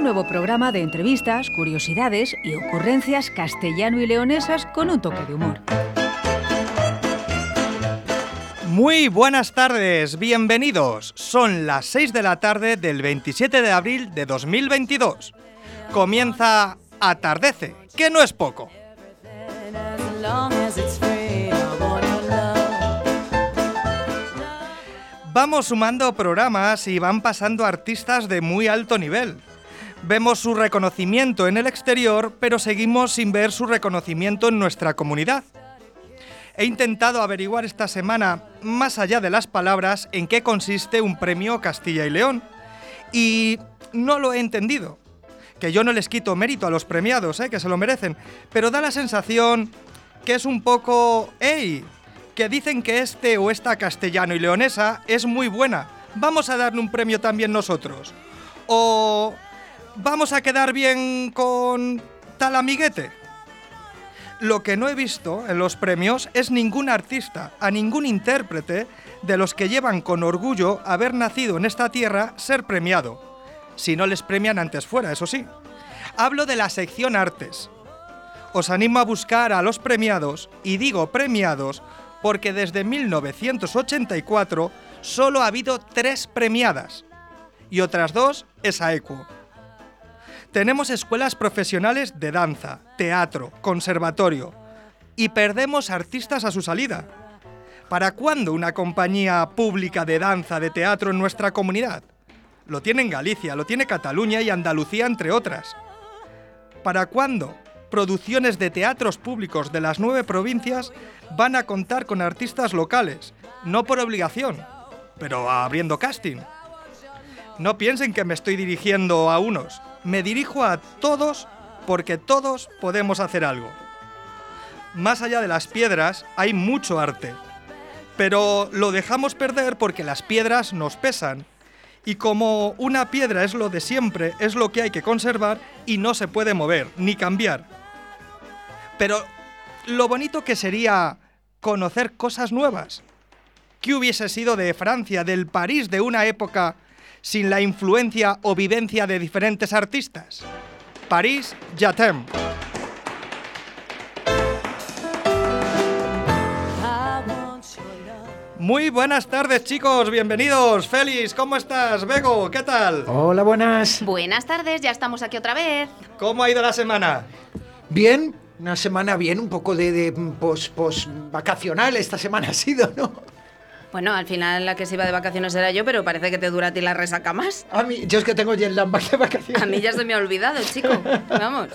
Nuevo programa de entrevistas, curiosidades y ocurrencias castellano y leonesas con un toque de humor. Muy buenas tardes, bienvenidos. Son las 6 de la tarde del 27 de abril de 2022. Comienza Atardece, que no es poco. Vamos sumando programas y van pasando artistas de muy alto nivel. Vemos su reconocimiento en el exterior, pero seguimos sin ver su reconocimiento en nuestra comunidad. He intentado averiguar esta semana, más allá de las palabras, en qué consiste un premio Castilla y León. Y no lo he entendido. Que yo no les quito mérito a los premiados, ¿eh? que se lo merecen, pero da la sensación que es un poco... ¡Ey! Que dicen que este o esta castellano y leonesa es muy buena. Vamos a darle un premio también nosotros. O vamos a quedar bien con tal amiguete. Lo que no he visto en los premios es ningún artista, a ningún intérprete de los que llevan con orgullo haber nacido en esta tierra ser premiado. Si no les premian antes fuera, eso sí. Hablo de la sección artes. Os animo a buscar a los premiados, y digo premiados porque desde 1984 solo ha habido tres premiadas, y otras dos es AECUO. Tenemos escuelas profesionales de danza, teatro, conservatorio y perdemos artistas a su salida. ¿Para cuándo una compañía pública de danza, de teatro en nuestra comunidad? Lo tiene en Galicia, lo tiene Cataluña y Andalucía, entre otras. ¿Para cuándo producciones de teatros públicos de las nueve provincias van a contar con artistas locales? No por obligación, pero abriendo casting. No piensen que me estoy dirigiendo a unos, me dirijo a todos porque todos podemos hacer algo. Más allá de las piedras hay mucho arte, pero lo dejamos perder porque las piedras nos pesan. Y como una piedra es lo de siempre, es lo que hay que conservar y no se puede mover ni cambiar. Pero lo bonito que sería conocer cosas nuevas. ¿Qué hubiese sido de Francia, del París de una época sin la influencia o vivencia de diferentes artistas. París, Jatem. Muy buenas tardes chicos, bienvenidos. Félix, ¿cómo estás? Bego, ¿qué tal? Hola, buenas. Buenas tardes, ya estamos aquí otra vez. ¿Cómo ha ido la semana? Bien, una semana bien, un poco de, de pos, pos vacacional esta semana ha sido, ¿no? Bueno, al final la que se iba de vacaciones era yo, pero parece que te dura a ti la resaca más. A mí, yo es que tengo jet lag de vacaciones. A mí ya se me ha olvidado, chico. Vamos.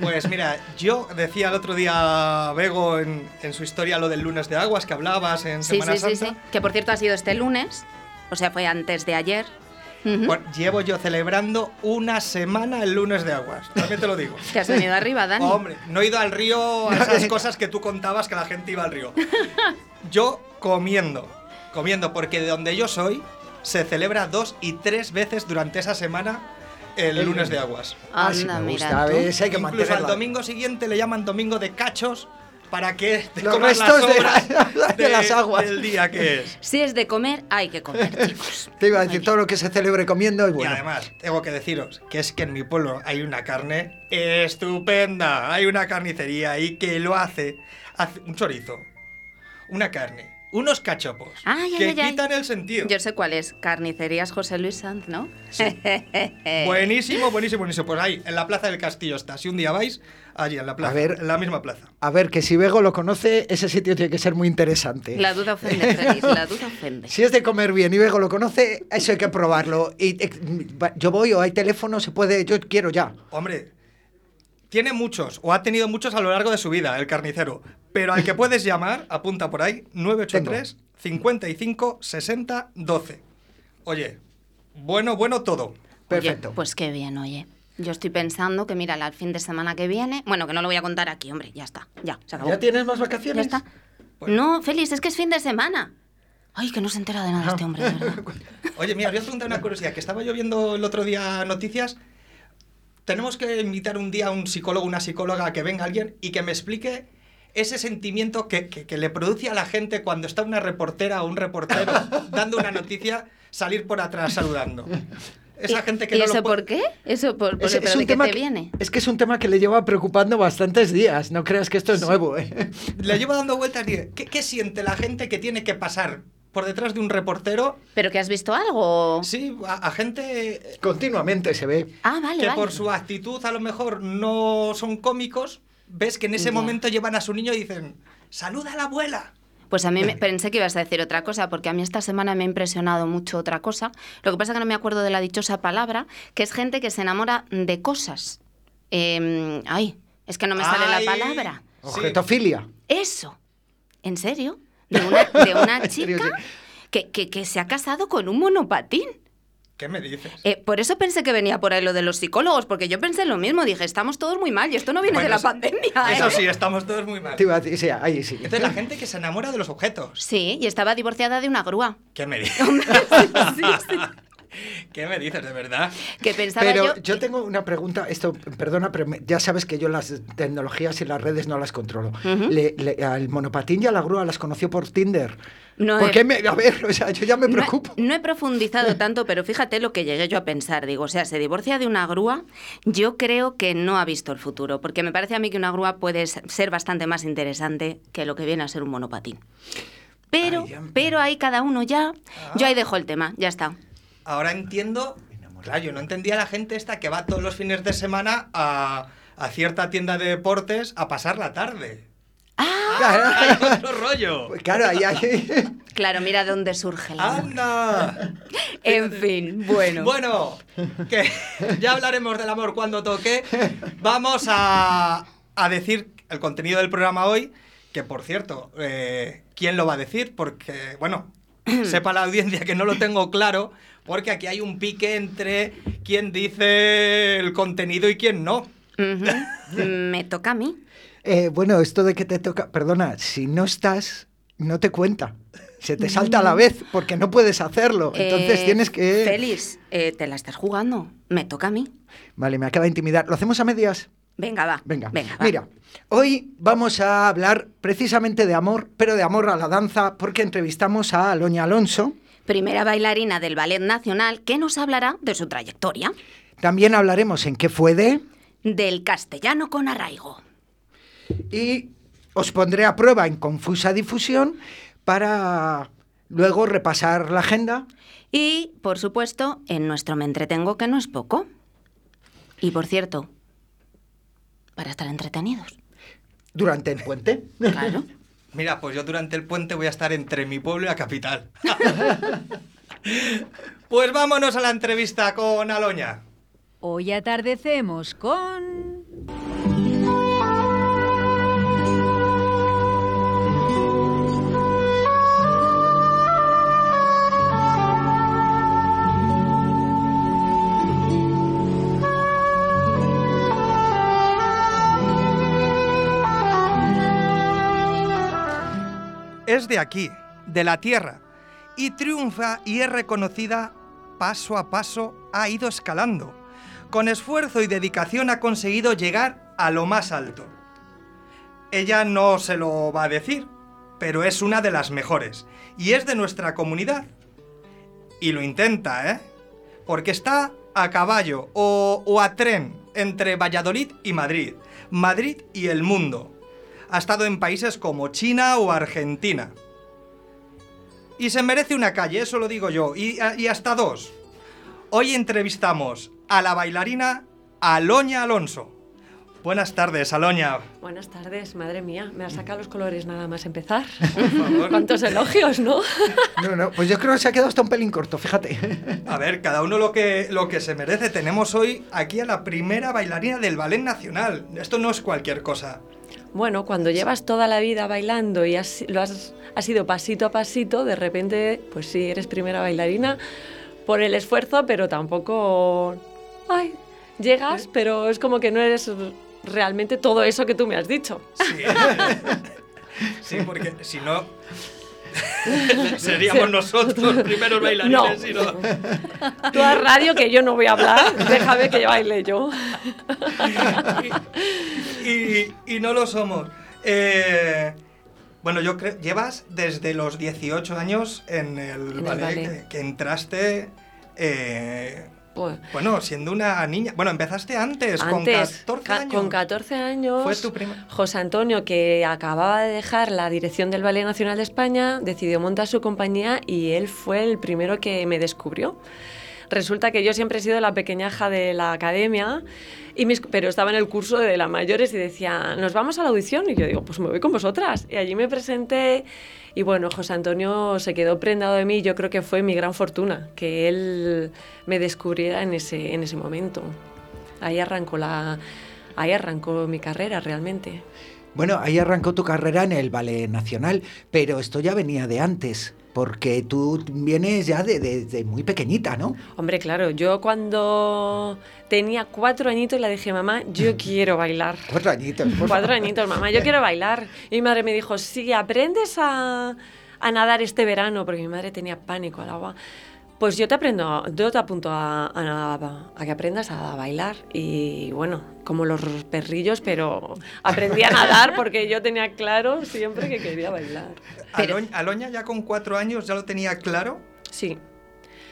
Pues mira, yo decía el otro día, Bego, en, en su historia lo del lunes de aguas que hablabas en Sí, Semana sí, sí, Santa. sí. Que por cierto ha sido este lunes, o sea, fue antes de ayer. Ujú. Bueno, llevo yo celebrando una semana el lunes de aguas, también te lo digo. Que has venido arriba, Dani. Hombre, no he ido al río a esas cosas que tú contabas que la gente iba al río. Yo comiendo, comiendo, porque de donde yo soy se celebra dos y tres veces durante esa semana el El lunes de aguas. Ah, Anda, me mira gusta. Hay que Incluso al mantenerla. domingo siguiente le llaman domingo de cachos para que te Los comas las restos de- sobras de las aguas. del día que es. Si es de comer, hay que comer, chicos. Te iba a decir, Oye. todo lo que se celebre comiendo es bueno. Y además, tengo que deciros que es que en mi pueblo hay una carne estupenda. Hay una carnicería ahí que lo hace, hace un chorizo, una carne unos cachopos Ay, que ay, ay. quitan el sentido. Yo sé cuál es. Carnicerías José Luis Sanz, ¿no? Buenísimo, buenísimo, buenísimo. Pues ahí, en la Plaza del Castillo está. Si un día vais, allí en la plaza, A ver. en la misma plaza. A ver, que si Bego lo conoce, ese sitio tiene que ser muy interesante. La duda ofende, Félix, la duda ofende. Si es de comer bien y Bego lo conoce, eso hay que probarlo. Y eh, yo voy o hay teléfono, se puede, yo quiero ya. Hombre, tiene muchos, o ha tenido muchos a lo largo de su vida, el carnicero. Pero al que puedes llamar, apunta por ahí, 983 55 60 12. Oye, bueno, bueno todo. Perfecto. Oye, pues qué bien, oye. Yo estoy pensando que, mira, al fin de semana que viene. Bueno, que no lo voy a contar aquí, hombre, ya está. Ya, se acabó. ¿Ya tienes más Ya vacaciones? está. Pues- No, Félix, es que es fin de semana. Ay, que no se entera de nada este hombre, de verdad. Oye, mira, voy a preguntar una curiosidad, que estaba yo viendo el otro día noticias. Tenemos que invitar un día a un psicólogo, una psicóloga, a que venga alguien y que me explique ese sentimiento que, que- que le produce a la gente cuando está una reportera o un reportero dando una noticia, salir por atrás saludando. Esa ¿Y- gente que ¿Y no eso lo puede- por qué? ¿Eso por, por- Es, es un de tema te que- viene? es que es un tema que le lleva preocupando bastantes días. No creas que esto es nuevo, ¿eh? Le llevo dando vueltas y dice, ¿qué, qué siente la gente que tiene que pasar por detrás de un reportero? ¿Pero que has visto algo? Sí, a, a gente Continuamente se ve. Ah, vale, que vale. por su actitud a lo mejor no son cómicos, ves que en ese Ya. momento llevan a su niño y dicen, saluda a la abuela. Pues a mí me, pensé que ibas a decir otra cosa, porque a mí esta semana me ha impresionado mucho otra cosa. Lo que pasa es que no me acuerdo de la dichosa palabra, que es gente que se enamora de cosas. Em, ay, es que no me sale Ay, la palabra. Sí. Objetofilia. Eso. ¿En serio? De una, de una chica que, que- que se ha casado con un monopatín. ¿Qué me dices? Eh, por eso pensé que venía por ahí lo de los psicólogos, porque yo pensé lo mismo. Dije, estamos todos muy mal y esto no viene Bueno, de la eso- pandemia. Eso ¿eh? sí, estamos todos muy mal. Decir, sí, ahí sí. Entonces la gente que se enamora de los objetos. Sí, y estaba divorciada de una grúa. ¿Qué me dices? sí, sí. ¿Qué me dices, de verdad? Que pensaba Pero yo... yo tengo una pregunta, esto, perdona, pero ya sabes que yo las tecnologías y las redes no las controlo. Le- le- al monopatín y a la grúa las conoció por Tinder. No ¿Por he- qué me, a ver, o sea, yo ya me No he- preocupo. No, he profundizado tanto, pero fíjate lo que llegué yo a pensar. Digo, o sea, se divorcia de una grúa. Yo creo que no ha visto el futuro, porque me parece a mí que una grúa puede ser bastante más interesante que lo que viene a ser un monopatín. Pero, Ay, ya- pero ahí cada uno ya. Yo ahí dejo el tema, ya está. Ahora entiendo. Claro, yo no entendía a la gente esta que va todos los fines de semana a, a cierta tienda de deportes a pasar la tarde. Ah, ¡Hay otro rollo! Pues claro, ahí hay... Claro, mira de dónde surge el amor. ¡Anda! En fin, bueno. Bueno, que ya hablaremos del amor cuando toque. Vamos a, a decir el contenido del programa hoy, que por cierto, eh, ¿quién lo va a decir? Porque, bueno, sepa la audiencia que no lo tengo claro, porque aquí hay un pique entre quién dice el contenido y quién no. Me toca a mí. Eh, bueno, esto de que te toca, perdona, si no estás, no te cuenta. Se te salta a la vez porque no puedes hacerlo. Entonces Eh, tienes que... Félix, eh, te la estás jugando. Me toca a mí. Vale, me acaba de intimidar. ¿Lo hacemos a medias? Venga, va. Venga, Venga, va. mira, hoy vamos a hablar precisamente de amor, pero de amor a la danza, porque entrevistamos a Aloña Alonso. Primera bailarina del Ballet Nacional que nos hablará de su trayectoria. También hablaremos en qué fue de Del castellano con arraigo. y os pondré a prueba en confusa difusión para luego repasar la agenda. Y, por supuesto, en nuestro Me Entretengo, que no es poco. Y, por cierto, para estar entretenidos. Durante el puente. Claro. Mira, pues yo durante el puente voy a estar entre mi pueblo y la capital. pues vámonos a la entrevista con Aloña. Hoy atardecemos con... Es de aquí, de la tierra, y triunfa y es reconocida paso a paso, ha ido escalando. Con esfuerzo y dedicación ha conseguido llegar a lo más alto. Ella no se lo va a decir, pero es una de las mejores, y es de nuestra comunidad. Y lo intenta, ¿eh? Porque está a caballo o, o a tren entre Valladolid y Madrid, Madrid y el mundo. Ha estado en países como China o Argentina. Y se merece una calle, eso lo digo yo. Y, y hasta dos. Hoy entrevistamos a la bailarina Aloña Alonso. Buenas tardes, Aloña. Buenas tardes, madre mía. Me ha sacado los colores nada más empezar. Por favor. Cuántos elogios, ¿no? No, no, pues yo creo que se ha quedado hasta un pelín corto, fíjate. A ver, cada uno lo que, lo que se merece. Tenemos hoy aquí a la primera bailarina del Ballet Nacional. Esto no es cualquier cosa. Bueno, cuando llevas toda la vida bailando y has, lo has, has ido pasito a pasito, de repente, pues sí, eres primera bailarina por el esfuerzo, pero tampoco... Ay, llegas, pero es como que no eres realmente todo eso que tú me has dicho. Sí, sí porque si no... Seríamos nosotros los primeros bailarines. No. y no- Tú a radio que yo no voy a hablar, déjame que baile yo. y, y no lo somos. Eh, bueno, yo creo, llevas desde los 18 años en el el ballet, ballet. Que, que entraste, eh, Pues, bueno, siendo una niña. Bueno, empezaste antes, con Antes, 14 ca- años. con 14 años, Fue tu primer- José Antonio, que acababa de dejar la dirección del Ballet Nacional de España, decidió montar su compañía y él fue el primero que me descubrió. Resulta que yo siempre he sido la pequeñaja de la academia, y mis- pero estaba en el curso de las mayores y decía, ¿nos vamos a la audición? Y yo digo, pues me voy con vosotras. Y allí me presenté y bueno, José Antonio se quedó prendado de mí. Yo creo que fue mi gran fortuna que él me descubriera en ese, en ese momento. Ahí arrancó, la, ahí arrancó mi carrera realmente. Bueno, ahí arrancó tu carrera en el Ballet Nacional, pero esto ya venía de antes, porque tú vienes ya de, de- de muy pequeñita, ¿no? Hombre, claro, yo cuando tenía cuatro añitos le dije, mamá, yo quiero bailar. Cuatro añitos. por Cuatro añitos, mamá, yo quiero bailar. Y mi madre me dijo, si aprendes a, a nadar este verano, porque mi madre tenía pánico al agua, pues yo te aprendo, yo te apunto a, a- a que aprendas a bailar. Y bueno, como los perrillos, pero aprendí a nadar porque yo tenía claro siempre que quería bailar. Pero- Aloñ- Aloña ya con cuatro años ya lo tenía claro. Sí.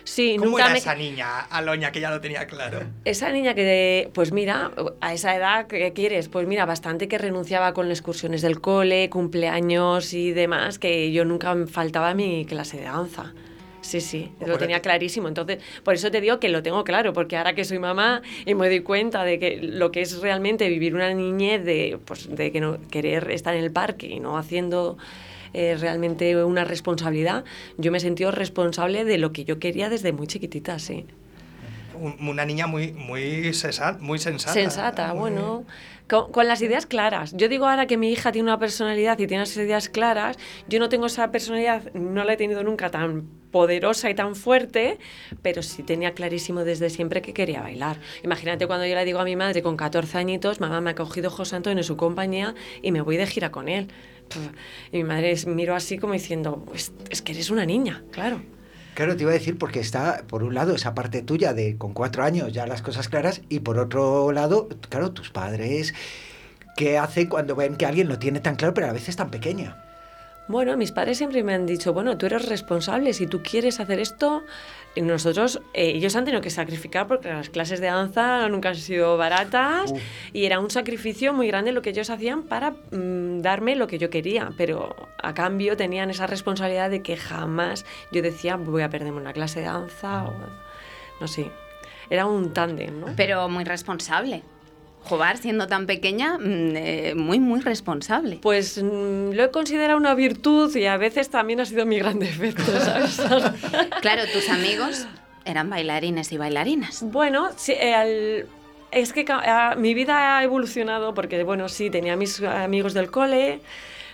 Sí, ¿Cómo nunca era me... esa niña, Aloña, que ya lo tenía claro? Esa niña que, pues mira, a esa edad, ¿qué quieres? Pues mira, bastante que renunciaba con las excursiones del cole, cumpleaños y demás, que yo nunca faltaba a mi clase de danza. Sí, sí, lo tenía clarísimo. Entonces, por eso te digo que lo tengo claro, porque ahora que soy mamá y me doy cuenta de que lo que es realmente vivir una niñez de, pues, de que no querer estar en el parque y no haciendo eh, realmente una responsabilidad, yo me he sentido responsable de lo que yo quería desde muy chiquitita, sí. Un- Una niña muy, muy, sesa- muy sensata. Sensata, bueno, con, con las ideas claras. Yo digo ahora que mi hija tiene una personalidad y tiene las ideas claras, yo no tengo esa personalidad, no la he tenido nunca tan poderosa y tan fuerte, pero sí tenía clarísimo desde siempre que quería bailar. Imagínate cuando yo le digo a mi madre con 14 añitos, mamá me ha cogido José Antonio en su compañía y me voy de gira con él. Y mi madre miró así como diciendo, pues es que eres una niña, claro. Claro, te iba a decir porque está, por un lado, esa parte tuya de con cuatro años ya las cosas claras y por otro lado, claro, tus padres, ¿qué hacen cuando ven que alguien lo tiene tan claro pero a veces tan pequeña? Bueno, mis padres siempre me han dicho, bueno, tú eres responsable, si tú quieres hacer esto, y nosotros, eh, ellos han tenido que sacrificar porque las clases de danza nunca han sido baratas Uf. y era un sacrificio muy grande lo que ellos hacían para mm, darme lo que yo quería, pero a cambio tenían esa responsabilidad de que jamás yo decía voy a perderme una clase de danza o no sé, era un tándem, ¿no? Pero muy responsable. Jugar siendo tan pequeña, mm, eh, muy, muy responsable. Pues mm, lo he considerado una virtud y a veces también ha sido mi gran defecto, ¿sabes? Claro, tus amigos eran bailarines y bailarinas. Bueno, sí, es que ah, mi vida ha evolucionado porque, bueno, sí, tenía mis amigos del cole,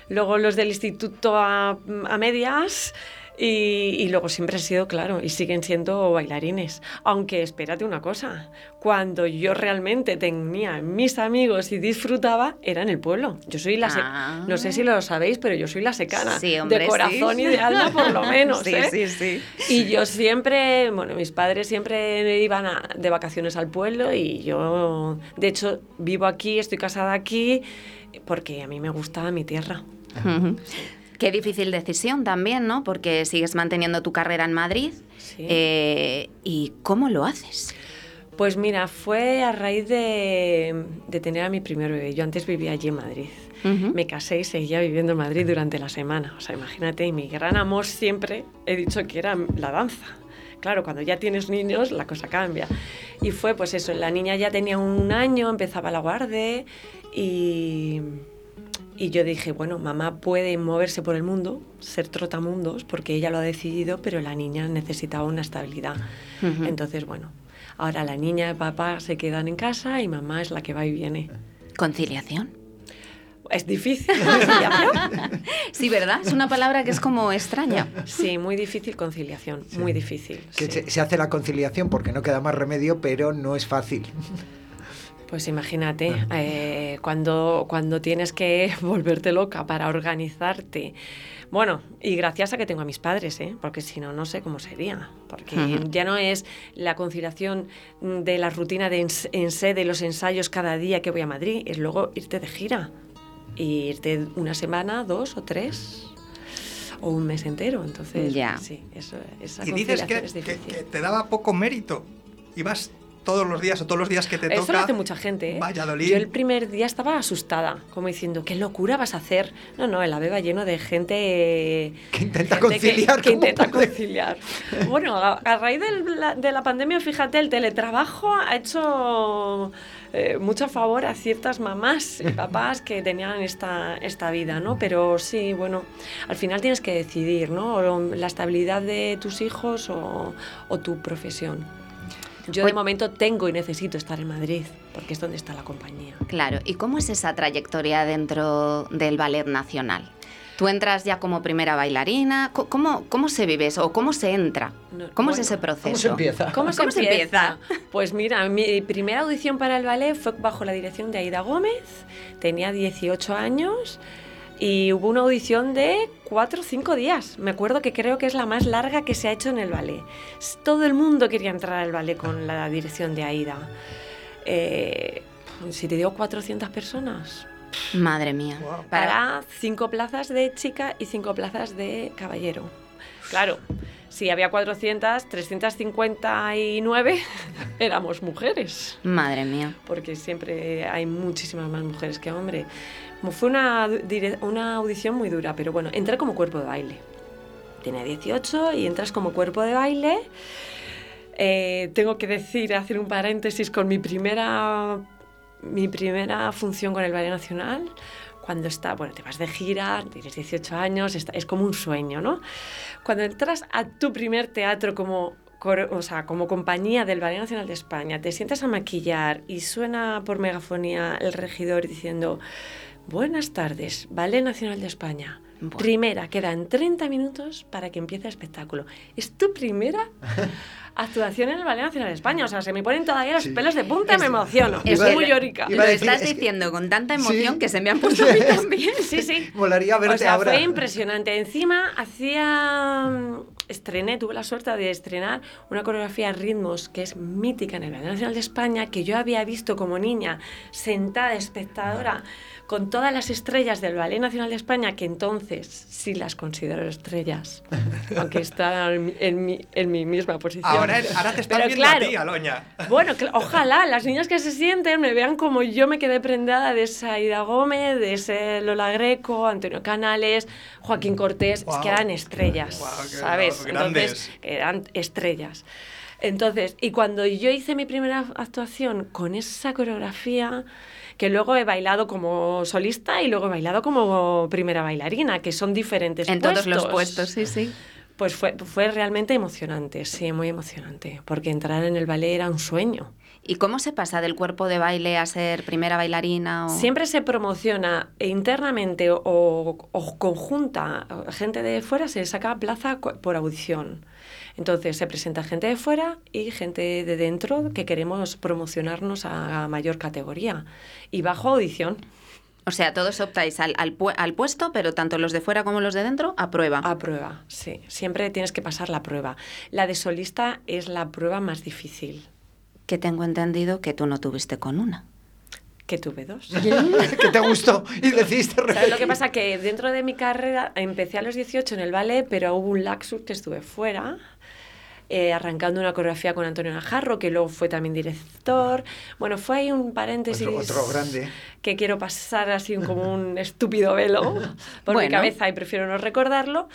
luego los del instituto a, a medias y, y luego siempre he sido, claro, y siguen siendo bailarines. Aunque espérate una cosa, cuando yo realmente tenía mis amigos y disfrutaba, era en el pueblo. Yo soy la... Ah. No sé si lo sabéis, pero yo soy la secana. Sí, hombre, de corazón sí. y de alma, por lo menos. Sí, ¿eh? sí, sí. Y yo siempre, bueno, mis padres siempre iban a- de vacaciones al pueblo y yo, de hecho, vivo aquí, estoy casada aquí, porque a mí me gusta mi tierra. Ujú. Qué difícil decisión también, ¿no? Porque sigues manteniendo tu carrera en Madrid. Sí. Eh, ¿Y cómo lo haces? Pues mira, fue a raíz de, de tener a mi primer bebé. Yo antes vivía allí en Madrid. Me casé y seguía viviendo en Madrid durante la semana. O sea, imagínate, y mi gran amor siempre he dicho que era la danza. Claro, cuando ya tienes niños, la cosa cambia. Y fue pues eso, la niña ya tenía un año, empezaba la guarde y, y yo dije, bueno, mamá puede moverse por el mundo, ser trotamundos, porque ella lo ha decidido, pero la niña necesitaba una estabilidad. Ujú. Entonces, bueno, ahora la niña y papá se quedan en casa y mamá es la que va y viene. Conciliación. Es difícil. conciliación. Sí, ¿verdad? Es una palabra que es como extraña. Sí, muy difícil conciliación, muy difícil. Que sí. se, se hace la conciliación porque no queda más remedio, pero no es fácil. Pues imagínate, eh, cuando, cuando tienes que volverte loca para organizarte. Bueno, y gracias a que tengo a mis padres, ¿eh? porque si no, no sé cómo sería. Porque ya no es la conciliación de la rutina de en sede, los ensayos cada día que voy a Madrid, es luego irte de gira. Y irte una semana, dos o tres, o un mes entero. Entonces, Ya. sí, eso, esa Y dices que, conciliación es que te daba poco mérito. Ibas todos los días o todos los días que te Eso toca. lo hace mucha gente. ¿eh? Valladolid. Yo el primer día estaba asustada, como diciendo, ¿qué locura vas a hacer? No, no, el AVE va lleno de gente Que intenta gente que- conciliar Que, como intenta puede. conciliar. Bueno, a, a raíz del- la- de la pandemia, fíjate, el teletrabajo ha hecho eh, mucho favor a ciertas mamás y papás que tenían esta, esta vida, ¿no? Pero sí, bueno, al final tienes que decidir, ¿no? O la estabilidad de tus hijos o, o tu profesión. Yo de momento tengo y necesito estar en Madrid, porque es donde está la compañía. Claro, ¿y cómo es esa trayectoria dentro del Ballet Nacional? ¿Tú entras ya como primera bailarina? ¿Cómo, cómo se vive eso? ¿O cómo se entra? ¿Cómo es ese proceso? ¿Cómo se empieza? ¿Cómo, se, ¿Cómo se empieza? Pues mira, mi primera audición para el ballet fue bajo la dirección de Aida Gómez, tenía 18 años y hubo una audición de 4 o 5 días. Me acuerdo que creo que es la más larga que se ha hecho en el ballet. Todo el mundo quería entrar al ballet con la dirección de Aida. Eh, si te digo 400 personas, Madre mía. Para cinco plazas de chica y cinco plazas de caballero. Claro, si había 400, 359 éramos mujeres, Madre mía. porque siempre hay muchísimas más mujeres que hombres. Fue una, una audición muy dura, pero bueno, entré como cuerpo de baile. Tenía 18 y entras como cuerpo de baile. Eh, tengo que decir, hacer un paréntesis con mi primera, mi primera función con el Ballet Nacional. Cuando está, bueno, te vas de gira, tienes 18 años, es como un sueño, ¿no? Cuando entras a tu primer teatro como, o sea, como compañía del Ballet Nacional de España, te sientas a maquillar y suena por megafonía el regidor diciendo, buenas tardes, Ballet Nacional de España. Buah. Primera, quedan 30 minutos para que empiece el espectáculo. Es tu primera actuación en el Ballet Nacional de España. O sea, se me ponen todavía los Sí. pelos de punta, me emociono. Es muy lo- llorica. Lo a decir, estás es que- diciendo con tanta emoción Sí. que se me han puesto a mí también. Sí, sí. Molaría verte o sea, ahora. fue impresionante. Encima hacía... mm, Estrené, tuve la suerte de estrenar una coreografía de ritmos que es mítica en el Ballet Nacional de España, que yo había visto como niña, sentada, espectadora, con todas las estrellas del Ballet Nacional de España, que entonces sí las considero estrellas, aunque están en, mi- en mi, misma posición. Ahora, ahora te están viendo claro, a ti, Aloña. bueno, ojalá las niñas que se sienten me vean como yo me quedé prendada de esa Ida Gómez, de ese Lola Greco, Antonio Canales, Joaquín Cortés, es que eran estrellas, ¿sabes? grandes. Entonces, eran estrellas. Entonces, y cuando yo hice mi primera actuación con esa coreografía, que luego he bailado como solista y luego he bailado como primera bailarina, que son diferentes En todos los puestos, sí, sí. Pues fue, fue realmente emocionante, sí, muy emocionante, porque entrar en el ballet era un sueño. ¿Y cómo se pasa del cuerpo de baile a ser primera bailarina? O... Siempre se promociona internamente o, o conjunta, gente de fuera se saca plaza por audición. Entonces se presenta gente de fuera y gente de dentro que queremos promocionarnos a mayor categoría. Y bajo audición, O sea, todos optáis al, al pu- al puesto, pero tanto los de fuera como los de dentro a prueba. a prueba, sí. Siempre tienes que pasar la prueba. La de solista es la prueba más difícil, Que tengo entendido que tú no tuviste con una. que tuve dos. que te gustó y decidiste ¿Sabes lo que pasa? Que dentro de mi carrera empecé a los 18 en el ballet, pero hubo un laxus que estuve fuera. eh, arrancando una coreografía con Antonio Najarro, que luego fue también director. Bueno, fue ahí un paréntesis Otro, otro grande. que quiero pasar así como un estúpido velo por mi Bueno. cabeza y prefiero no recordarlo.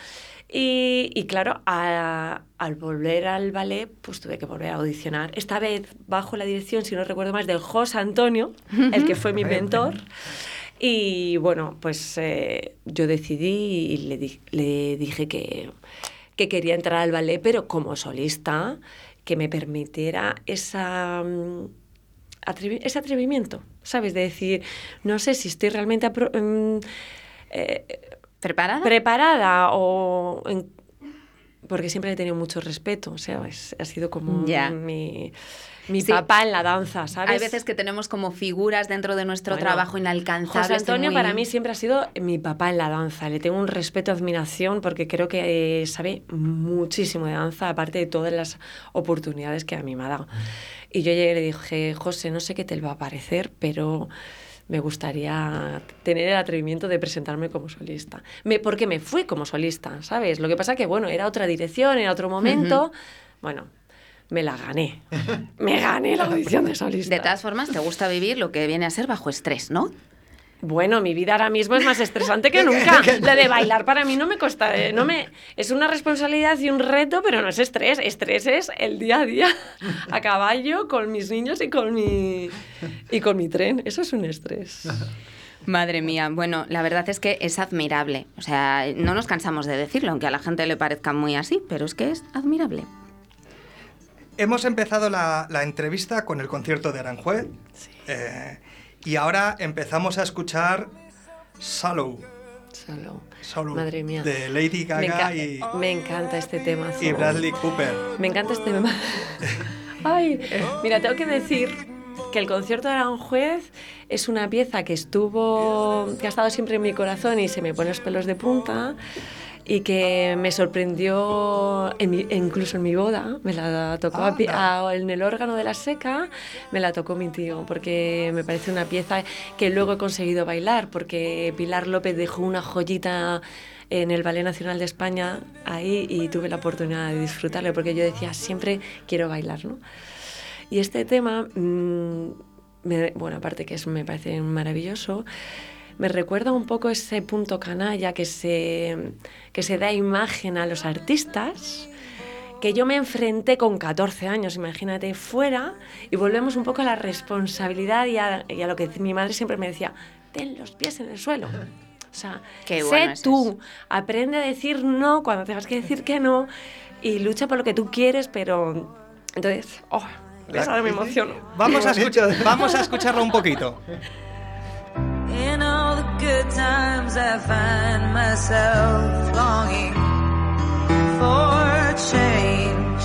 Y, y claro, a- al volver al ballet, pues tuve que volver a audicionar. Esta vez bajo la dirección, si no recuerdo más, del José Antonio, el que fue mi mentor. Y bueno, pues eh, yo decidí y le, di- le dije que, que quería entrar al ballet, pero como solista, que me permitiera esa, mm, atrevi- ese atrevimiento, ¿sabes? De decir, no sé si estoy realmente mm, eh, ¿Preparada? preparada o... en- porque siempre he tenido mucho respeto, o sea, es- ha sido como mi, mi Sí. papá en la danza, ¿sabes? Hay veces que tenemos como figuras dentro de nuestro Bueno, trabajo inalcanzables. José Antonio muy- para mí siempre ha sido mi papá en la danza. Le tengo un respeto, admiración, porque creo que eh, sabe muchísimo de danza, aparte de todas las oportunidades que a mí me ha dado. Y yo llegué y le dije, José, no sé qué te va a parecer, pero me gustaría tener el atrevimiento de presentarme como solista. Me, porque me fui como solista, ¿sabes? Lo que pasa que, bueno, era otra dirección, era otro momento. Bueno, me la gané. Me gané la audición de solista. De todas formas, te gusta vivir lo que viene a ser bajo estrés, ¿no? Bueno, mi vida ahora mismo es más estresante que nunca. La de bailar para mí no me costa, eh, no me es una responsabilidad y un reto, pero no es estrés. Estrés es el día a día a caballo con mis niños y con mi y con mi tren. Eso es un estrés. Madre mía, bueno, la verdad es que es admirable. O sea, no nos cansamos de decirlo, aunque a la gente le parezca muy así, pero es que es admirable. Hemos empezado la, la entrevista con el concierto de Aranjuez. eh, y ahora empezamos a escuchar Shallow. Shallow, Madre mía. De Lady Gaga y, me encanta este tema. y Bradley Cooper. Me encanta este tema. Ay, mira, tengo que decir que el concierto de Aranjuez es una pieza que estuvo, que ha estado siempre en mi corazón y se me ponen los pelos de punta y que me sorprendió en mi- incluso en mi boda, me la tocó a pi- a- en el órgano de la seca, me la tocó mi tío, porque me parece una pieza que luego he conseguido bailar, porque Pilar López dejó una joyita en el Ballet Nacional de España ahí y tuve la oportunidad de disfrutarlo, porque yo decía, siempre quiero bailar, ¿no? Y este tema, mm, me- bueno, aparte que es, me parece maravilloso, me recuerda un poco ese punto canalla que se, que se da imagen a los artistas, que yo me enfrenté con 14 años, imagínate, fuera, y volvemos un poco a la responsabilidad y a, y a lo que mi madre siempre me decía, ten los pies en el suelo. O sea, Qué sé bueno es tú, aprende a decir no cuando tengas que decir que no y lucha por lo que tú quieres, pero... Entonces, oh, ahora me emociono. Vamos a, escuchar, vamos a escucharlo un poquito. Good times, I find myself longing for change.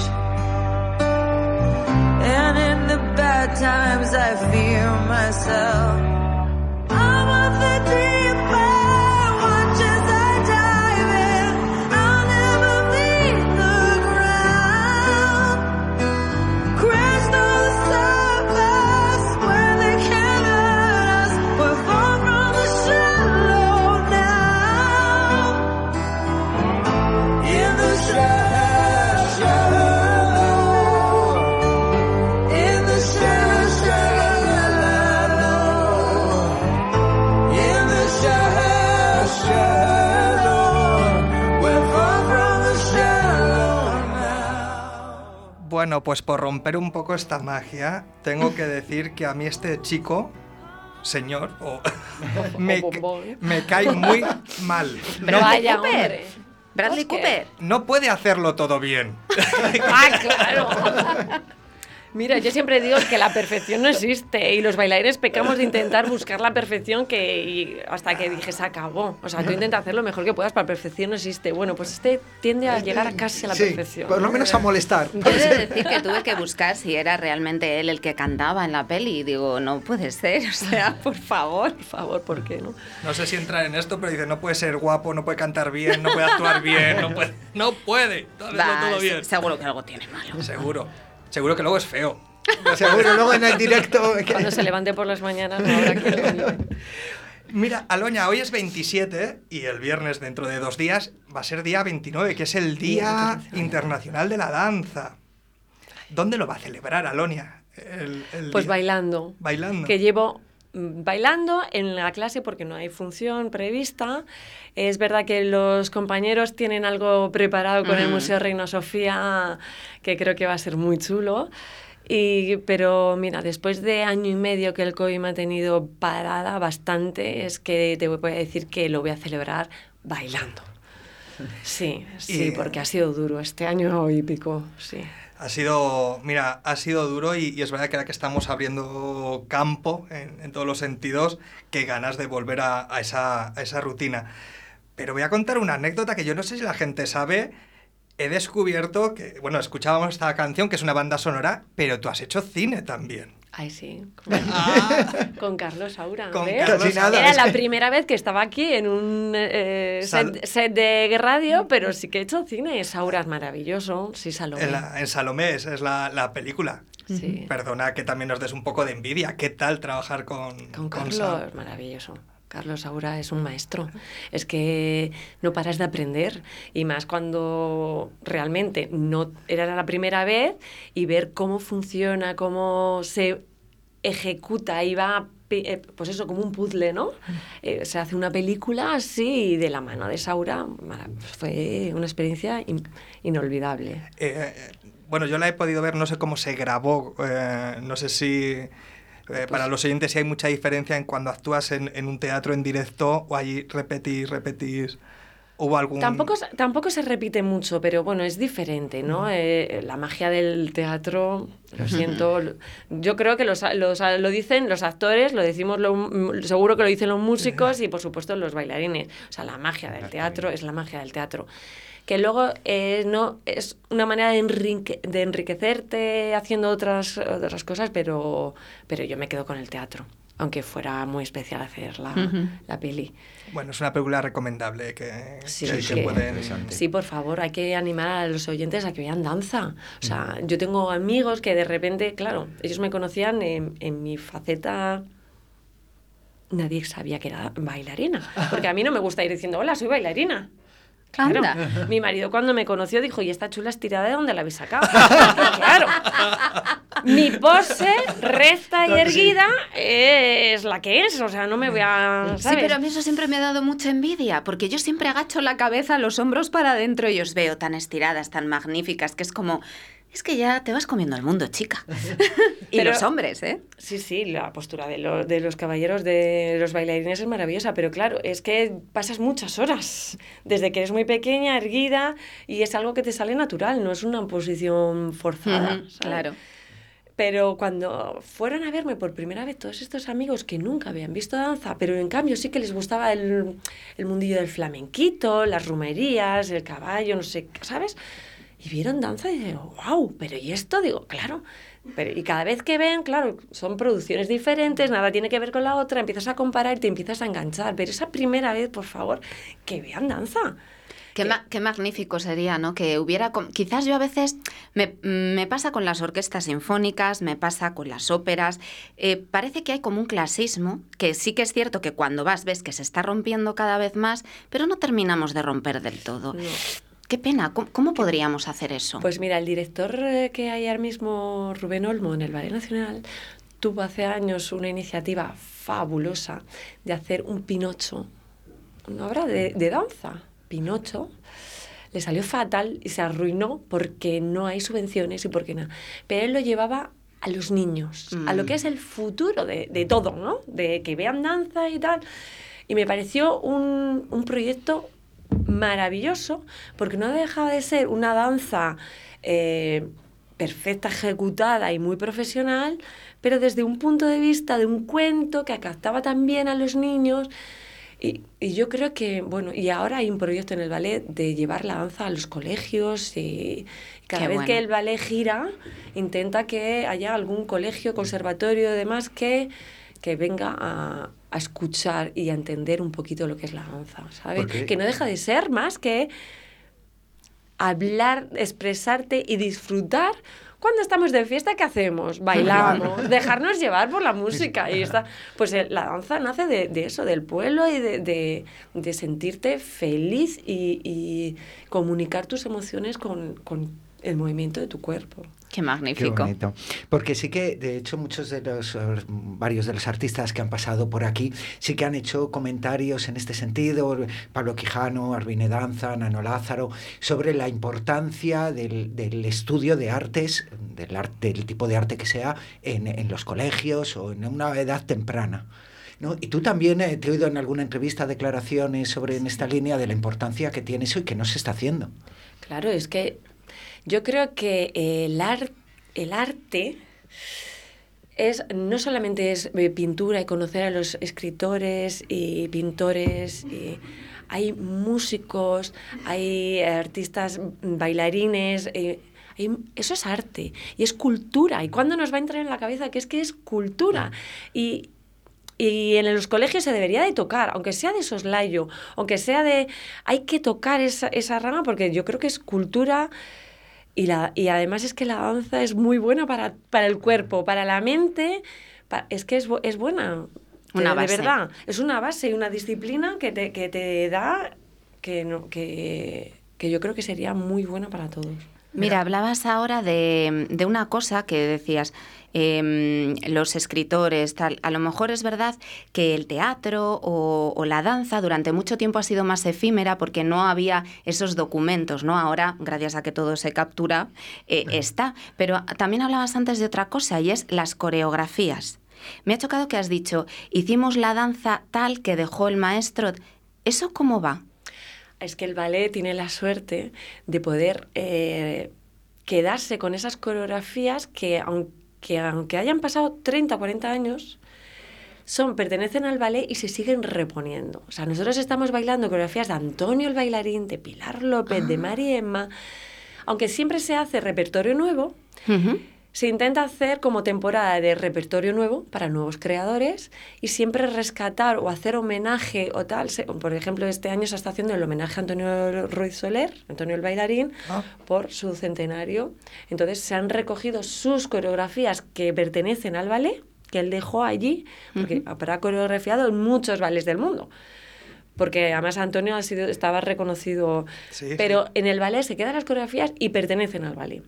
And in the bad times, I fear myself. I'm of the deep Bueno, pues por romper un poco esta magia, tengo que decir que a mí este chico, señor, o- me, me cae muy mal. Pero No, Vaya, Cooper. Bradley Cooper. no puede hacerlo todo bien. ¡Ah, claro! Mira, yo siempre digo que la perfección no existe y los bailarines pecamos de intentar buscar la perfección que y hasta que dije se acabó. O sea, tú intenta hacer lo mejor que puedas, pero la perfección no existe. Bueno, pues este tiende a llegar a casi a la Sí, perfección. por lo menos a molestar. Yo he de decir que tuve que buscar si era realmente él el que cantaba en la peli y digo, no puede ser, o sea, por favor. Por favor, ¿por qué no? No sé si entrar en esto, pero dice, no puede ser guapo, no puede cantar bien, no puede actuar bien, no puede... No puede, hacerlo Va, todo bien. Seguro que algo tiene malo. Seguro. Seguro que luego es feo. Seguro, luego en el directo. que- Cuando se levante por las mañanas no habrá lo mire. Mira, Aloña, hoy es 27 y el viernes dentro de dos días va a ser día 29, que es el Día Internacional de la Danza. ¿Dónde lo va a celebrar Alonia? El- el Pues día? bailando. Bailando. Que llevo bailando en la clase porque no hay función prevista. Es verdad que los compañeros tienen algo preparado con el. Museo Reina Sofía que creo que va a ser muy chulo. Y, pero mira, después de año y medio que el COVID me ha tenido parada bastante, es que te voy a decir que lo voy a celebrar bailando. Sí, sí, Y- porque ha sido duro este año y pico, sí. Ha sido, mira, ha sido duro y, es verdad que ahora que estamos abriendo campo en, todos los sentidos, qué ganas de volver a, a esa, a esa rutina. Pero voy a contar una anécdota que yo no sé si la gente sabe. He descubierto que, bueno, escuchábamos esta canción que es una banda sonora, pero tú has hecho cine también. Ay, sí. Con, con Carlos Saura. Carlos Era la primera vez que estaba aquí en un eh, set, set de radio, pero sí que he hecho cine. Saura es maravilloso. Sí, Salomé. En, la- en Salomé, esa es la, la película. Sí. Perdona que también nos des un poco de envidia. ¿Qué tal trabajar con, Con con Carlos, maravilloso. Carlos Saura es un maestro. Es que no paras de aprender. Y más cuando realmente no era la primera vez y ver cómo funciona, cómo se ejecuta y va, eh, pues eso, como un puzzle, ¿no? Eh, se hace una película así de la mano de Saura. Mara- Fue una experiencia in- inolvidable. Eh, eh, bueno, yo la he podido ver, no sé cómo se grabó, eh, no sé si... eh, Pues para los oyentes, si hay mucha diferencia en cuando actúas en, en un teatro en directo o allí repetís, repetís. ¿Hubo algún...? Tampoco, tampoco se repite mucho, pero bueno, es diferente, ¿no? Eh, la magia del teatro, lo siento, yo creo que los, los- lo dicen los actores, lo decimos, lo- seguro que lo dicen los músicos y por supuesto los bailarines. O sea, la magia del teatro es la magia del teatro. Que luego eh, no es una manera de, enrique- de enriquecerte haciendo otras, otras cosas, pero, pero yo me quedo con el teatro, aunque fuera muy especial hacer la, Ujú. la peli. Bueno, es una película recomendable que, Sí, que- que que- pueden... interesante. Sí, por favor, hay que animar a los oyentes a que vean danza. O sea, yo tengo amigos que de repente, claro, ellos me conocían en, en mi faceta. Nadie sabía que era bailarina. Porque a mí no me gusta ir diciendo, hola, soy bailarina. Claro. Anda. Mi marido cuando me conoció dijo, ¿y esta chula estirada de dónde la habéis sacado? Claro. Mi pose recta y erguida es la que es. O sea, no me voy a... Sí, pero a mí eso siempre me ha dado mucha envidia, porque yo siempre agacho la cabeza, los hombros para adentro y os veo tan estiradas, tan magníficas, que es como, es que ya te vas comiendo el mundo, chica. y Pero- los hombres, ¿eh? Sí, sí, la postura de, lo- de los caballeros, de los bailarines es maravillosa, pero claro, es que pasas muchas horas, desde que eres muy pequeña, erguida, y es algo que te sale natural, no es una posición forzada. Claro. Pero cuando fueron a verme por primera vez todos estos amigos que nunca habían visto danza, pero en cambio sí que les gustaba el, el mundillo del flamenquito, las rumerías, el caballo, no sé, ¿sabes? Y vieron danza y digo, wow, pero ¿y esto? Digo, claro. Pero, y cada vez que ven, claro, son producciones diferentes, nada tiene que ver con la otra, empiezas a comparar y te empiezas a enganchar. Pero esa primera vez, por favor, que vean danza. Qué, ma- qué magnífico sería, ¿no? Que hubiera... Quizás yo a veces me, me pasa con las orquestas sinfónicas, me pasa con las óperas. eh, parece que hay como un clasismo, que sí que es cierto que cuando vas ves que se está rompiendo cada vez más, pero no terminamos de romper del todo. No. Qué pena, ¿cómo, cómo podríamos hacer eso? Pues mira, el director eh, que hay ahora mismo, Rubén Olmo, en el Ballet Nacional, tuvo hace años una iniciativa fabulosa de hacer un Pinocho, una obra de, de danza, Pinocho. Le salió fatal y se arruinó porque no hay subvenciones y porque nada. Pero él lo llevaba a los niños, a lo Mm. que es el futuro de, de todo, ¿no? De que vean danza y tal. Y me pareció un, un proyecto maravilloso porque no dejaba de ser una danza eh, perfecta, ejecutada y muy profesional, pero desde un punto de vista de un cuento que captaba también a los niños. Y, y yo creo que, bueno, y ahora hay un proyecto en el ballet de llevar la danza a los colegios y cada Qué vez bueno. que el ballet gira, intenta que haya algún colegio, conservatorio y demás que, que venga a, a escuchar y a entender un poquito lo que es la danza, ¿sabes? Que no deja de ser más que hablar, expresarte y disfrutar. Cuando estamos de fiesta, ¿qué hacemos? Bailamos, dejarnos llevar por la música. Y está, pues eh, la danza nace de, de eso, del pueblo y de, de- de sentirte feliz y, y comunicar tus emociones con, con el movimiento de tu cuerpo. Qué Qué magnífico. bonito. Porque sí que, de hecho, muchos de los, eh, varios de los artistas que han pasado por aquí, sí que han hecho comentarios en este sentido, Pablo Quijano, Arvine Danza, Nano Lázaro, sobre la importancia del, del estudio de artes, del, ar- del tipo de arte que sea, en, en los colegios o en una edad temprana. ¿no? Y tú también eh, te he oído en alguna entrevista declaraciones sobre en esta línea de la importancia que tiene eso y que no se está haciendo. Claro, es que yo creo que el, ar- el arte es no solamente es eh, pintura y conocer a los escritores y pintores y hay músicos, hay artistas bailarines, eh, hay- eso es arte y es cultura. ¿Y cuándo nos va a entrar en la cabeza que es que es cultura? Y, y en los colegios se debería de tocar, aunque sea de soslayo, aunque sea de... Hay que tocar esa, esa rama porque yo creo que es cultura y, la, y además es que la danza es muy buena para, para el cuerpo, para la mente, es que es, es buena. Una base. De verdad, es una base y una disciplina que te, que te da que, no, que, que yo creo que sería muy buena para todos. Mira, hablabas ahora de, de una cosa que decías, em, los escritores, tal. A lo mejor es verdad que el teatro o, o la danza durante mucho tiempo ha sido más efímera porque no había esos documentos, ¿no? Ahora, gracias a que todo se captura, eh, está. Pero también hablabas antes de otra cosa y es las coreografías. Me ha chocado que has dicho, hicimos la danza tal que dejó el maestro. ¿Eso cómo va? Es que el ballet tiene la suerte de poder eh, quedarse con esas coreografías que aunque, aunque hayan pasado 30 o 40 años, son, pertenecen al ballet y se siguen reponiendo. O sea, nosotros estamos bailando coreografías de Antonio el bailarín, de Pilar López, de Mari Emma. Aunque siempre se hace repertorio nuevo. Se intenta hacer como temporada de repertorio nuevo para nuevos creadores y siempre rescatar o hacer homenaje o tal. Por ejemplo, este año se está haciendo el homenaje a Antonio Ruiz Soler, Antonio el bailarín, Ah. por su centenario. Entonces se han recogido sus coreografías que pertenecen al ballet, que él dejó allí, porque habrá coreografiado en muchos ballets del mundo. Porque además Antonio ha sido, estaba reconocido. Sí, pero sí. en el ballet se quedan las coreografías y pertenecen al ballet.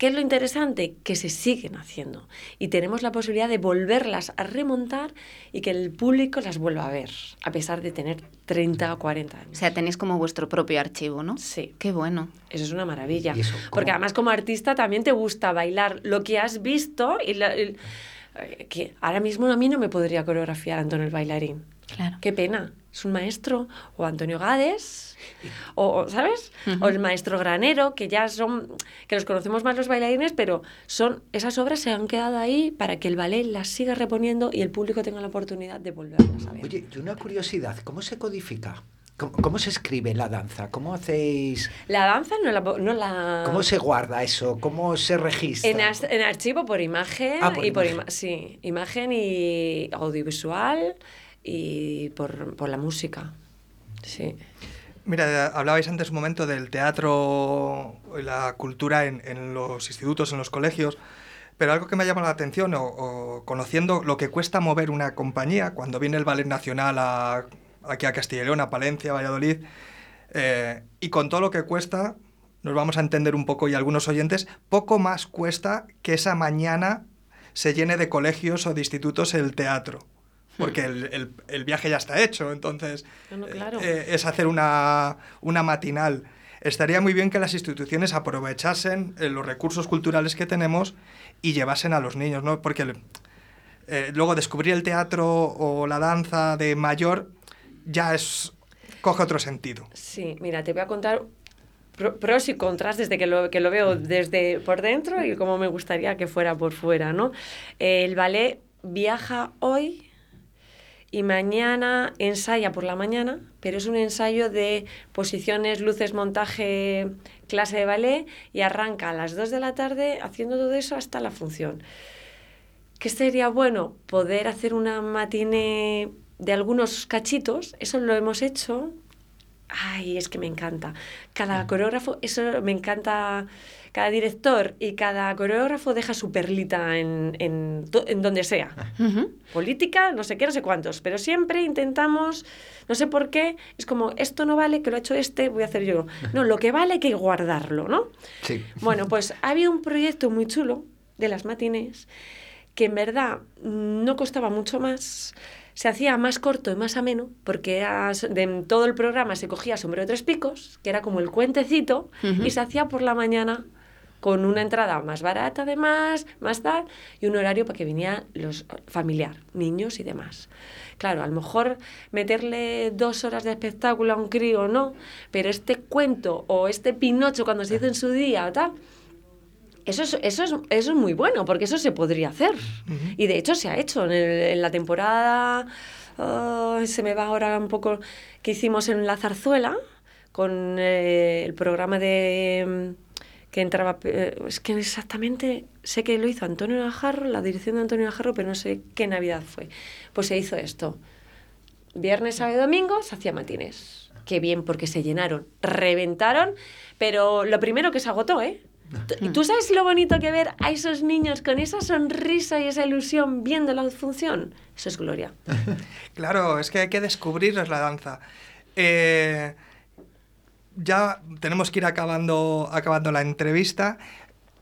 ¿Qué es lo interesante? Que se siguen haciendo y tenemos la posibilidad de volverlas a remontar y que el público las vuelva a ver, a pesar de tener 30 o 40 O años. sea, tenéis como vuestro propio archivo, ¿no? Sí. Qué bueno. Eso es una maravilla. ¿Y eso cómo? Porque además como artista también te gusta bailar lo que has visto y la- el- que ahora mismo a mí no me podría coreografiar Antonio el bailarín. Claro. Qué pena. Es un maestro. O Antonio Gades. O, o, ¿sabes? O el maestro Granero, que ya son, que los conocemos más los bailarines, pero son, esas obras se han quedado ahí para que el ballet las siga reponiendo y el público tenga la oportunidad de volverlas a ver. Oye, y una curiosidad, ¿cómo se codifica? ¿Cómo, cómo se escribe la danza? ¿Cómo hacéis? La danza no la... No la ¿Cómo se guarda eso? ¿Cómo se registra? En, as- en archivo por imagen Ah, por y por imagen. ima- sí, imagen y audiovisual y por, por la música. Sí. Mira, hablabais antes un momento del teatro y la cultura en, en los institutos, en los colegios, pero algo que me ha llamado la atención, o, o conociendo lo que cuesta mover una compañía, cuando viene el Ballet Nacional a- aquí a Castilla y León, a Palencia, a Valladolid, eh, y con todo lo que cuesta, nos vamos a entender un poco y algunos oyentes, poco más cuesta que esa mañana se llene de colegios o de institutos el teatro. Porque el, el- el viaje ya está hecho, entonces No, claro. eh, es hacer una, una matinal. Estaría muy bien que las instituciones aprovechasen eh, los recursos culturales que tenemos y llevasen a los niños, ¿no? Porque eh, luego descubrir el teatro o la danza de mayor ya es coge otro sentido. Sí, mira, te voy a contar pro- pros y contras desde que lo, que lo veo desde por dentro y cómo me gustaría que fuera por fuera, ¿no? El ballet viaja hoy y mañana ensaya por la mañana, pero es un ensayo de posiciones, luces, montaje, clase de ballet y arranca a las 2 de la tarde haciendo todo eso hasta la función. ¿Qué sería bueno? Poder hacer una matiné de algunos cachitos, eso lo hemos hecho ay, es que me encanta. Cada coreógrafo, eso me encanta. Cada director y cada coreógrafo deja su perlita en, en, en donde sea. Ujú. Política, no sé qué, no sé cuántos. Pero siempre intentamos, no sé por qué, es como, esto no vale, que lo ha hecho este, voy a hacer yo. No, lo que vale hay que guardarlo, ¿no? Sí. Bueno, pues ha habido un proyecto muy chulo de las matines que en verdad no costaba mucho más, se hacía más corto y más ameno, porque era de en todo el programa se cogía sombrero de tres picos, que era como el cuentecito, y se hacía por la mañana con una entrada más barata además, más tal, y un horario para que viniera los familiar, niños y demás. Claro, a lo mejor meterle dos horas de espectáculo a un crío no, pero este cuento o este Pinocho cuando se hizo en su día o tal, eso es, eso, es, eso es muy bueno, porque eso se podría hacer. Y de hecho se ha hecho en, el- en la temporada, ah, se me va ahora un poco, que hicimos en La Zarzuela, con eh, el programa de mm, que entraba, eh, es que exactamente sé que lo hizo Antonio Najarro, la dirección de Antonio Najarro, pero no sé qué Navidad fue. Pues se hizo esto. Viernes, sábado y domingo se hacía matines. Qué bien, porque se llenaron, reventaron, pero lo primero que se agotó, ¿eh? ¿Y tú sabes lo bonito que ver a esos niños con esa sonrisa y esa ilusión viendo la función? Eso es gloria. Claro, es que hay que descubrirles la danza. Eh, ya tenemos que ir acabando, acabando la entrevista.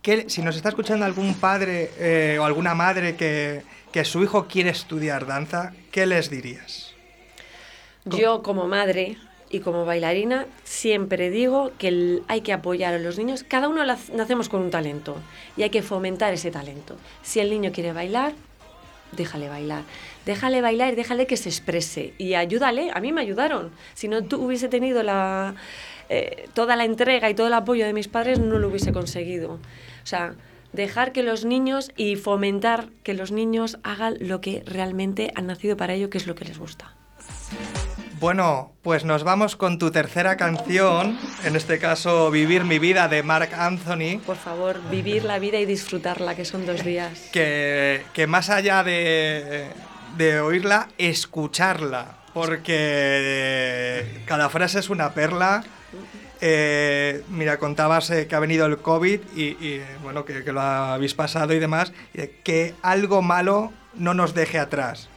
¿Qué- si nos está escuchando algún padre eh, o alguna madre que, que su hijo quiere estudiar danza, ¿qué les dirías? Yo como madre y como bailarina siempre digo que hay que apoyar a los niños. Cada uno nacemos con un talento y hay que fomentar ese talento. Si el niño quiere bailar, déjale bailar. Déjale bailar y déjale que se exprese. Y ayúdale. A mí me ayudaron. Si no tu- hubiese tenido la, eh, toda la entrega y todo el apoyo de mis padres, no lo hubiese conseguido. O sea, dejar que los niños y fomentar que los niños hagan lo que realmente han nacido para ello, que es lo que les gusta. Bueno, pues nos vamos con tu tercera canción, en este caso Vivir mi vida de Mark Anthony, Por favor, vivir la vida y disfrutarla, que son dos días. que, que más allá de, de oírla, escucharla, porque cada frase es una perla. Eh, mira, contabas eh, que ha venido el COVID y, y, bueno, que, que lo habéis pasado y demás, que algo malo no nos deje atrás.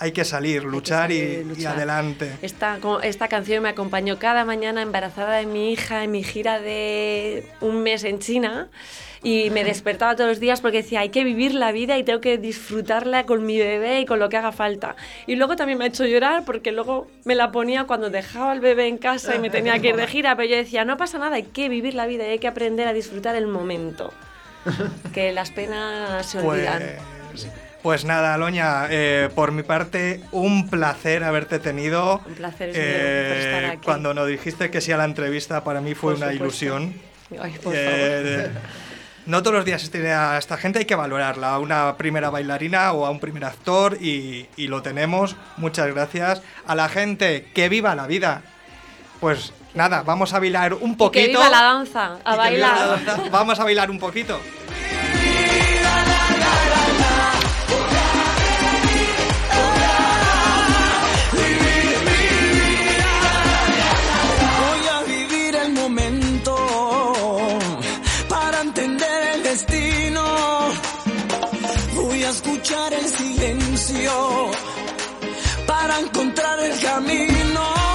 Hay que salir, luchar, y- salir, y, luchar. adelante. Esta, esta canción me acompañó cada mañana embarazada de mi hija en mi gira de un mes en China y me despertaba todos los días porque decía, hay que vivir la vida y tengo que disfrutarla con mi bebé y con lo que haga falta. Y luego también me ha hecho llorar porque luego me la ponía cuando dejaba al bebé en casa y me tenía que ir de gira, pero yo decía, no pasa nada, hay que vivir la vida y hay que aprender a disfrutar el momento. Que las penas se olvidan. Pues, pues nada, Aloña, eh, por mi parte, un placer haberte tenido. Un placer es mío por estar aquí. Cuando nos dijiste que sí a la entrevista, para mí fue Por una supuesto. ilusión. Ay, por Eh, no todos los días tiene a esta gente, hay que valorarla. A una primera bailarina o a un primer actor y, y lo tenemos. Muchas gracias. A la gente, que viva la vida. Pues nada, vamos a bailar un favor. poquito. Que viva la danza, a bailar. danza. Vamos a bailar un poquito. Voy a escuchar el silencio para encontrar el camino.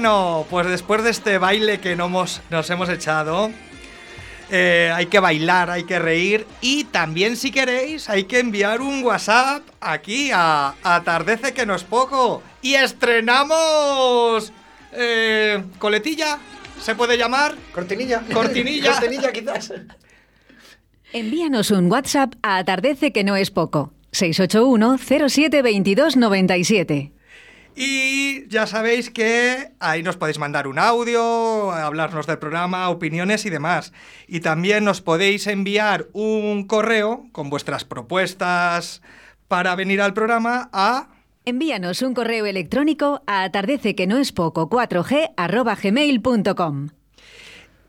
Bueno, pues después de este baile que no hemos- nos hemos echado, eh, hay que bailar, hay que reír y también si queréis hay que enviar un WhatsApp aquí a Atardece que no es poco y estrenamos eh, coletilla, ¿se puede llamar? Cortinilla. Cortinilla. Cortinilla quizás. Envíanos un WhatsApp a Atardece que no es poco. 681 07 22 97. Y ya sabéis que ahí nos podéis mandar un audio, hablarnos del programa, opiniones y demás. Y también nos podéis enviar un correo con vuestras propuestas para venir al programa a... Envíanos un correo electrónico a atardece que no es poco 4g arroba gmail.com.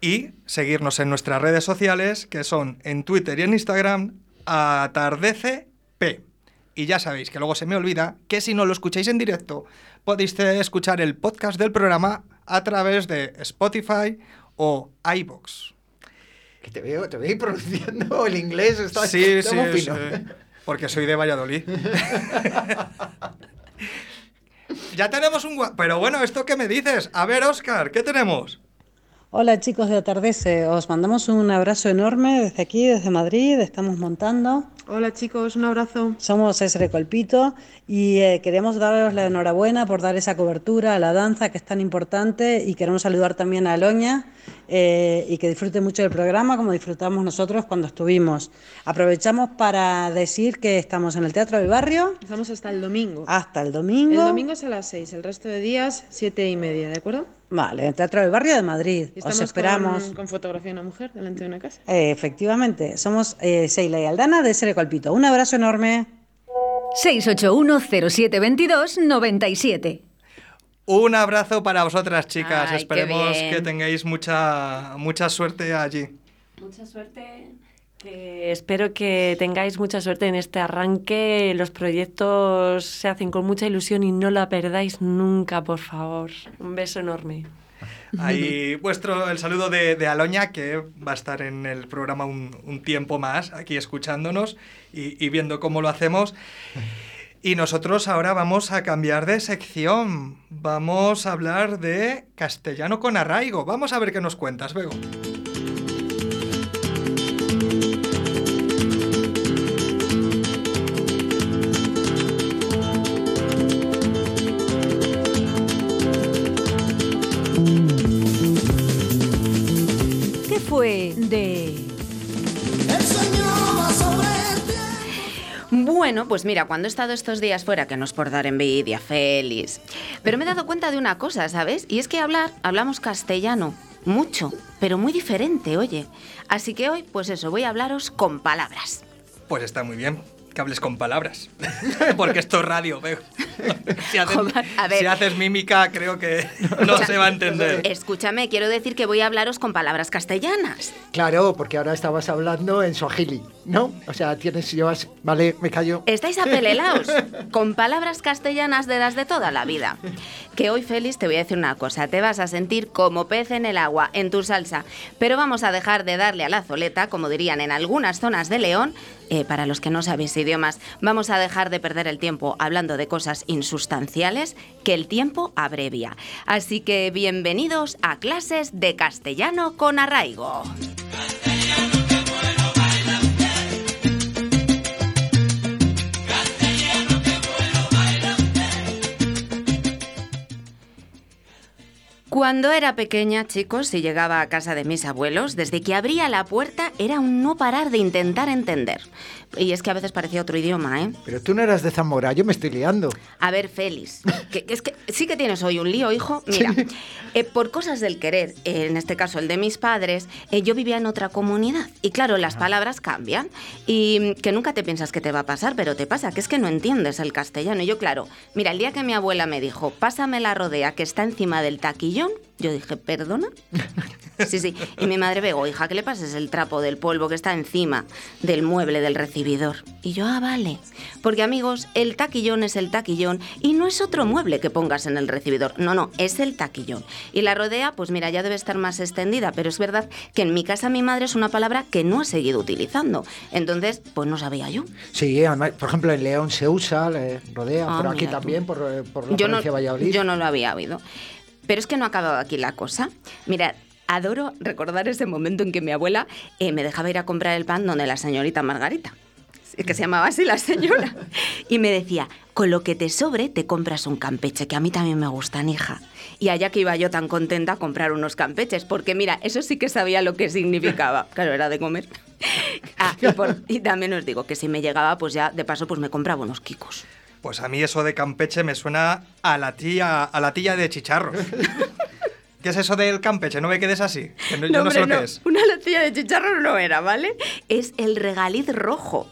y seguirnos en nuestras redes sociales, que son en Twitter y en Instagram, atardecepb. Y ya sabéis que luego se me olvida que si no lo escucháis en directo, podéis escuchar el podcast del programa a través de Spotify o iBox. Que te veo, te veo pronunciando el inglés. Está, Sí, está sí, muy fino. sí, porque soy de Valladolid. ya tenemos un... Pero bueno, ¿esto qué me dices? A ver, Oscar, ¿qué tenemos? Hola chicos de Atardece, os mandamos un abrazo enorme desde aquí, desde Madrid, estamos montando. Hola chicos, un abrazo. Somos Esre Colpito y eh, queremos daros la enhorabuena por dar esa cobertura a la danza que es tan importante y queremos saludar también a Aloña eh, y que disfrute mucho del programa como disfrutamos nosotros cuando estuvimos. Aprovechamos para decir que estamos en el Teatro del Barrio Estamos hasta el domingo. hasta el domingo. El domingo es a las 6, el resto de días siete y media, ¿de acuerdo? Vale, el Teatro del Barrio de Madrid. Y Os estamos esperamos. Con, con fotografía de una mujer delante de una casa. Eh, efectivamente, somos eh, Seila y Aldana de Sere Colpito. Un abrazo enorme. 681 07 22 97. Un abrazo para vosotras, chicas. Ay, Esperemos que tengáis mucha, mucha suerte allí. Mucha suerte. Espero que tengáis mucha suerte en este arranque. Los proyectos se hacen con mucha ilusión y no la perdáis nunca, por favor. Un beso enorme. Ahí vuestro el saludo de, de Aloña, que va a estar en el programa un, un tiempo más, aquí escuchándonos y, y viendo cómo lo hacemos. Y nosotros ahora vamos a cambiar de sección. Vamos a hablar de castellano con arraigo. Vamos a ver qué nos cuentas, Bego. Bueno, pues mira, cuando he estado estos días fuera, que no es por dar envidia, Félix, pero me he dado cuenta de una cosa, ¿sabes? Y es que hablar, hablamos castellano, mucho, pero muy diferente, oye. Así que hoy, pues eso, voy a hablaros con palabras. Pues está muy bien que hables con palabras. Porque esto es radio. Si haces, Joder, a ver. si haces mímica, creo que no se va a entender. Escúchame, quiero decir que voy a hablaros con palabras castellanas. Claro, porque ahora estabas hablando en Swahili, ¿no? O sea, tienes, llevas... Vale, me callo. Estáis apelelaos con palabras castellanas de las de toda la vida. Que hoy, Félix, te voy a decir una cosa. Te vas a sentir como pez en el agua, en tu salsa. Pero vamos a dejar de darle a la zoleta, como dirían en algunas zonas de León. Eh, para los que no sabéis idiomas, vamos a dejar de perder el tiempo hablando de cosas insustanciales que el tiempo abrevia. Así que bienvenidos a clases de castellano con arraigo. Cuando era pequeña, chicos, si llegaba a casa de mis abuelos, desde que abría la puerta era un no parar de intentar entender. Y es que a veces parecía otro idioma, ¿eh? Pero tú no eras de Zamora, yo me estoy liando. A ver, Félix, que, que es que sí que tienes hoy un lío, hijo. Mira, eh, por cosas del querer, eh, en este caso el de mis padres, eh, yo vivía en otra comunidad. Y claro, las palabras cambian. Y mm, que nunca te piensas que te va a pasar, pero te pasa, que es que no entiendes el castellano. Y yo, claro, mira, el día que mi abuela me dijo, pásame la rodea que está encima del taquillón, yo dije, ¿perdona? Sí, sí. Y mi madre Bego, hija, que le pases el trapo del polvo que está encima del mueble del recibidor. Y yo, ah, vale. Porque amigos, el taquillón es el taquillón y no es otro mueble que pongas en el recibidor. No, no, es el taquillón. Y la rodea, pues mira, ya debe estar más extendida, pero es verdad que en mi casa mi madre es una palabra que no ha seguido utilizando. Entonces, pues no sabía yo. Sí, además, por ejemplo, en León se usa, le rodea, Ah, pero aquí tú. también, por, eh, por la Yo no, de Valladolid. yo no lo había oído. Pero es que no ha acabado aquí la cosa. Mira, adoro recordar ese momento en que mi abuela eh, me dejaba ir a comprar el pan donde la señorita Margarita, que se llamaba así la señora, y me decía, con lo que te sobre te compras un campeche, que a mí también me gustan, hija. Y allá que iba yo tan contenta a comprar unos campeches, porque mira, eso sí que sabía lo que significaba. Claro, era de comer. Ah, y, también os digo que si me llegaba, pues ya de paso pues me compraba unos kikos. Pues a mí eso de Campeche me suena a la tía, a la tía de chicharros. ¿Qué es eso del Campeche? No me quedes así. que no- yo no, sé lo que es. Una latilla de chicharro no era, ¿vale? Es el regaliz rojo.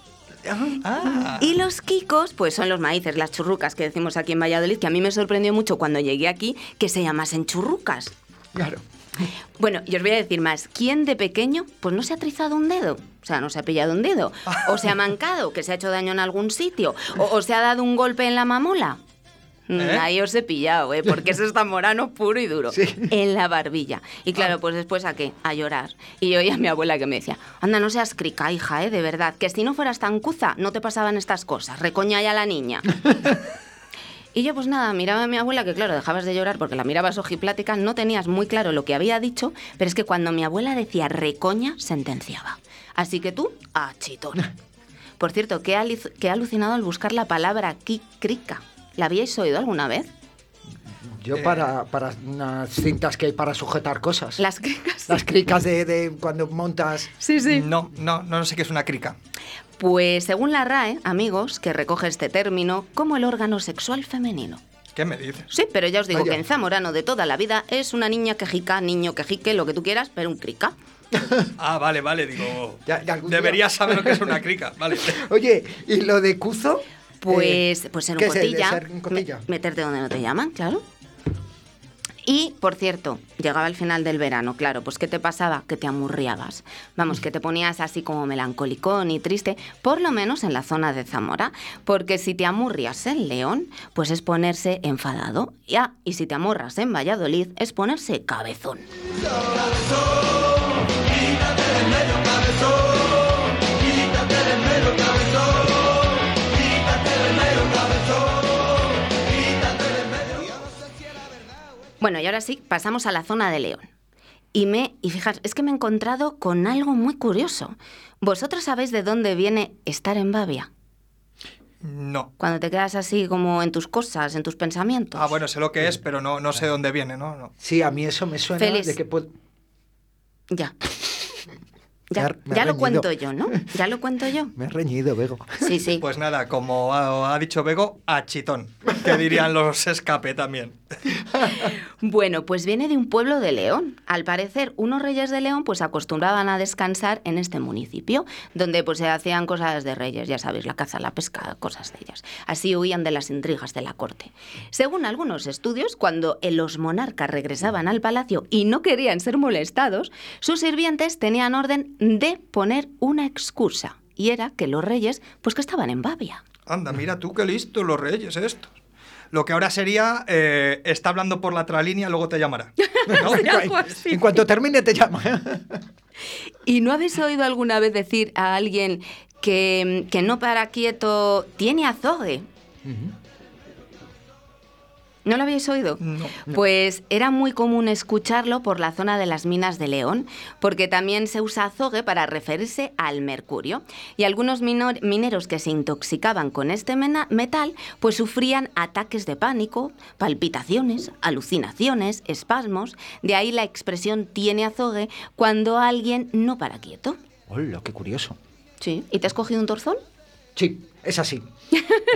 Ah. Y los kikos, pues son los maíces, las churrucas que decimos aquí en Valladolid, que a mí me sorprendió mucho cuando llegué aquí que se llamasen churrucas. Claro. Bueno, y os voy a decir más. ¿Quién de pequeño pues no se ha trizado un dedo? O sea, no se ha pillado un dedo. O se ha mancado, que se ha hecho daño en algún sitio. O, o se ha dado un golpe en la mamola. Mm, ¿Eh? Ahí os he pillado, ¿eh? Porque eso está morano puro y duro. Sí. En la barbilla. Y claro, pues después a qué? A llorar. Y yo oía a mi abuela que me decía, anda, no seas crica, hija, ¿eh? De verdad, que si no fueras tan cuza, no te pasaban estas cosas. Recoña ya la niña. Y yo, pues nada, miraba a mi abuela, que claro, dejabas de llorar porque la mirabas ojiplática, no tenías muy claro lo que había dicho, pero es que cuando mi abuela decía recoña, sentenciaba. Así que tú, a chitón. Por cierto, ¿qué, aliz- qué alucinado al buscar la palabra crica. ¿La habíais oído alguna vez? Yo para, para unas cintas que hay para sujetar cosas. Las cricas. Las cricas de, de cuando montas. Sí, sí. No, no, no sé qué es una crica. Pues según la RAE, amigos, que recoge este término como el órgano sexual femenino. ¿Qué me dices? Sí, pero ya os digo Vaya. que en zamorano de toda la vida es una niña quejica, niño quejique, lo que tú quieras, pero un crica. Ah, vale, vale, digo. Ya- ya día- Deberías saber lo que es una crica, vale. Oye, ¿y lo de cuzo? Pues, Eh, pues ser un ¿qué es el de cotilla. ser un cotilla? me- meterte donde no te llaman, claro. Y, por cierto, llegaba el final del verano, claro, pues ¿qué te pasaba? Que te amurriabas. Vamos, que te ponías así como melancolicón y triste, por lo menos en la zona de Zamora. Porque si te amurrias en León, pues es ponerse enfadado. Ya, y si te amorras en Valladolid, es ponerse cabezón. Bueno, y ahora sí, pasamos a la zona de León. Y me, y fijaos, es que me he encontrado con algo muy curioso. ¿Vosotros sabéis de dónde viene estar en Babia? No. Cuando te quedas así como en tus cosas, en tus pensamientos. Ah, bueno, sé lo que es, pero no, no sé dónde viene, ¿no? no. Sí, a mí eso me suena Feliz. de que puedo... Ya. Ya, ya lo cuento yo, ¿no? Ya lo cuento yo. Me he reñido, Bego. Sí, sí. Pues nada, como ha, ha dicho Bego, a chitón. Que dirían los escape también. Bueno, pues viene de un pueblo de León. Al parecer, unos reyes de León pues acostumbraban a descansar en este municipio, donde pues se hacían cosas de reyes, ya sabéis, la caza, la pesca, cosas de ellas. Así huían de las intrigas de la corte. Según algunos estudios, cuando los monarcas regresaban al palacio y no querían ser molestados, sus sirvientes tenían orden de poner una excusa. Y era que los reyes, pues que estaban en Babia. Anda, mira tú qué listo los reyes estos. Lo que ahora sería, eh, está hablando por la otra línea, luego te llamará. ¿no? En cuanto termine te llamo. ¿Y no habéis oído alguna vez decir a alguien que, que no para quieto tiene azogue? ¿No lo habéis oído? No. Pues era muy común escucharlo por la zona de las minas de León, porque también se usa azogue para referirse al mercurio. Y algunos mineros que se intoxicaban con este metal, pues sufrían ataques de pánico, palpitaciones, alucinaciones, espasmos. De ahí la expresión tiene azogue cuando alguien no para quieto. Hola, qué curioso. Sí. ¿Y te has cogido un torzón? Sí, es así.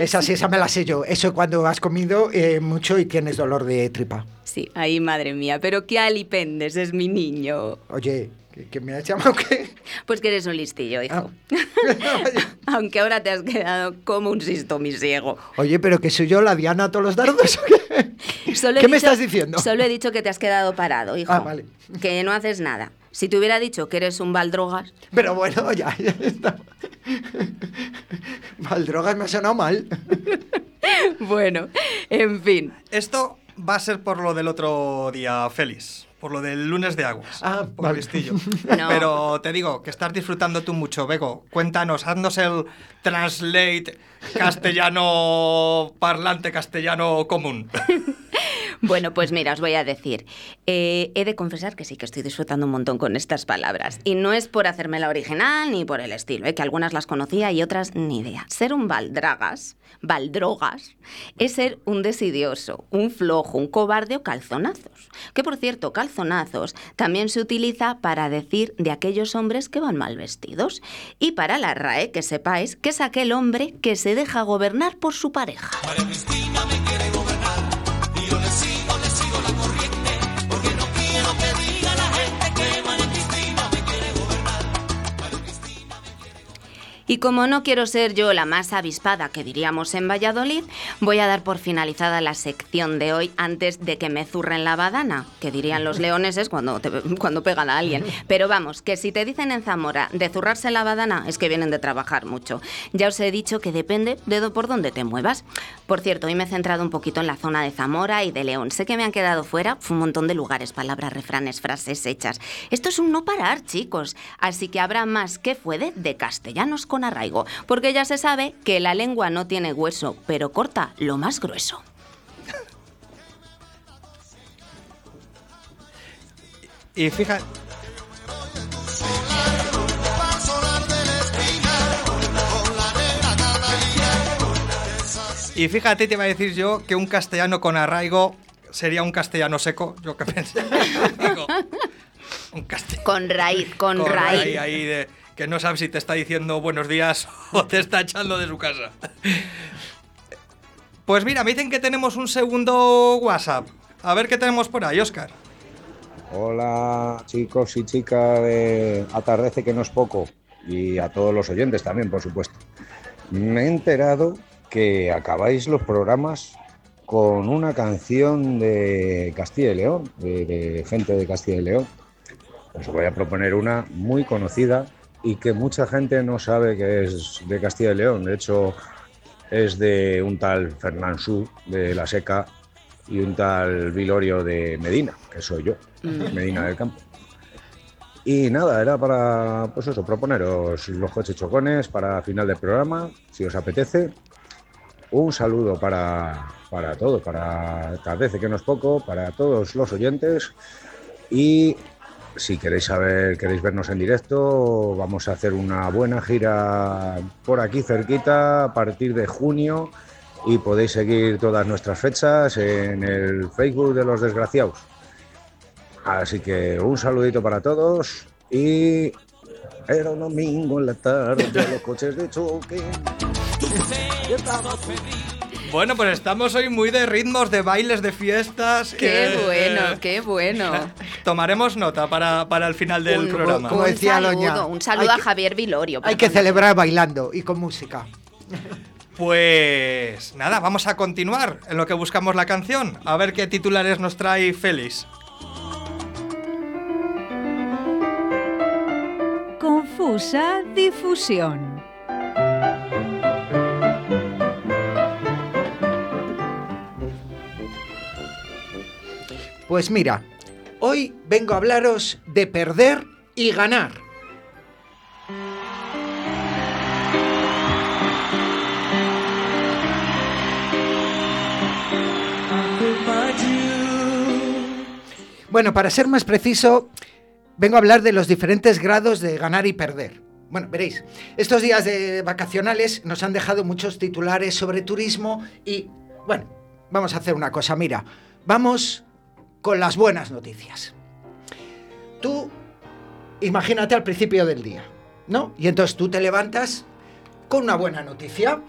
Es así, esa me la sé yo. Eso cuando has comido eh, mucho y tienes dolor de tripa. Sí, ahí madre mía, pero qué alipendes es mi niño. Oye, ¿que, que me has llamado qué? Pues que eres un listillo, hijo. Ah. Aunque ahora te has quedado como un sisto ciego. Oye, pero que soy yo la Diana a todos los dardos. ¿o qué? Solo he ¿Qué me estás diciendo? Solo he dicho que te has quedado parado, hijo. Ah, vale. Que no haces nada. Si te hubiera dicho que eres un baldrogas, Pero bueno, ya, ya está. Valdrogas me ha sonado mal. bueno, en fin. Esto va a ser por lo del otro día, Félix. Por lo del lunes de aguas. Ah, por vale. listillo. No. Pero te digo que estás disfrutando tú mucho, Bego. Cuéntanos, haznos el translate castellano parlante castellano común. Bueno, pues mira, os voy a decir. eh, he de confesar que sí que estoy disfrutando un montón con estas palabras. Y no es por hacerme la original ni por el estilo, eh, que algunas las conocía y otras ni idea. Ser un baldragas, baldrogas, es ser un desidioso, un flojo, un cobarde o calzonazos. Que por cierto, calzonazos también se utiliza para decir de aquellos hombres que van mal vestidos. Y para la RAE, que sepáis que es aquel hombre que se deja gobernar por su pareja. Y como no quiero ser yo la más avispada que diríamos en Valladolid, voy a dar por finalizada la sección de hoy antes de que me zurren la badana, que dirían los leoneses cuando, te- cuando pegan a alguien. Pero vamos, que si te dicen en Zamora de zurrarse la badana es que vienen de trabajar mucho. Ya os he dicho que depende de por dónde te muevas. Por cierto, hoy me he centrado un poquito en la zona de Zamora y de León. Sé que me han quedado fuera un montón de lugares, palabras, refranes, frases hechas. Esto es un no parar, chicos. Así que habrá más que puede de castellanos con arraigo. Porque ya se sabe que la lengua no tiene hueso, pero corta lo más grueso. Y fíjate. Y fíjate, te iba a decir yo que un castellano con arraigo sería un castellano seco. Yo que pensé. Digo, un castellano Con raíz, con, con raíz. ahí, ahí de que no sabes si te está diciendo buenos días o te está echando de su casa. Pues mira, me dicen que tenemos un segundo WhatsApp. A ver qué tenemos por ahí, Oscar. Hola chicos y chicas de Atardece que no es poco y a todos los oyentes también, por supuesto. Me he enterado que acabáis los programas con una canción de Castilla y León, de gente de Castilla y León. Os voy a proponer una muy conocida y que mucha gente no sabe que es de Castilla y León. De hecho, es de un tal Fernán Su de La Seca y un tal Vilorio de Medina, que soy yo, Medina del Campo. Y nada, era para, pues eso, proponeros los coches chocones para final del programa, si os apetece. Un saludo para, para todos, para Tardece, que no es poco, para todos los oyentes. Y si queréis saber, queréis vernos en directo, vamos a hacer una buena gira por aquí cerquita a partir de junio y podéis seguir todas nuestras fechas en el Facebook de los desgraciados. Así que un saludito para todos y era un domingo en la tarde, los coches de choque. Bueno, pues estamos hoy muy de ritmos, de bailes, de fiestas. Qué eh, bueno, eh, qué bueno. Tomaremos nota para, para el final del Un- programa. Como un decía saludo, Loña, un saludo a que- Javier Vilorio. Hay que celebrar bailando y con música. Pues nada, vamos a continuar en lo que buscamos la canción. A ver qué titulares nos trae Félix. Confusa difusión. Pues mira, hoy vengo a hablaros de perder y ganar. Bueno, para ser más preciso, vengo a hablar de los diferentes grados de ganar y perder. Bueno, veréis, estos días de vacacionales nos han dejado muchos titulares sobre turismo y, bueno, vamos a hacer una cosa, mira, vamos con las buenas noticias. Tú, imagínate al principio del día, ¿no? Y entonces tú te levantas con una buena noticia,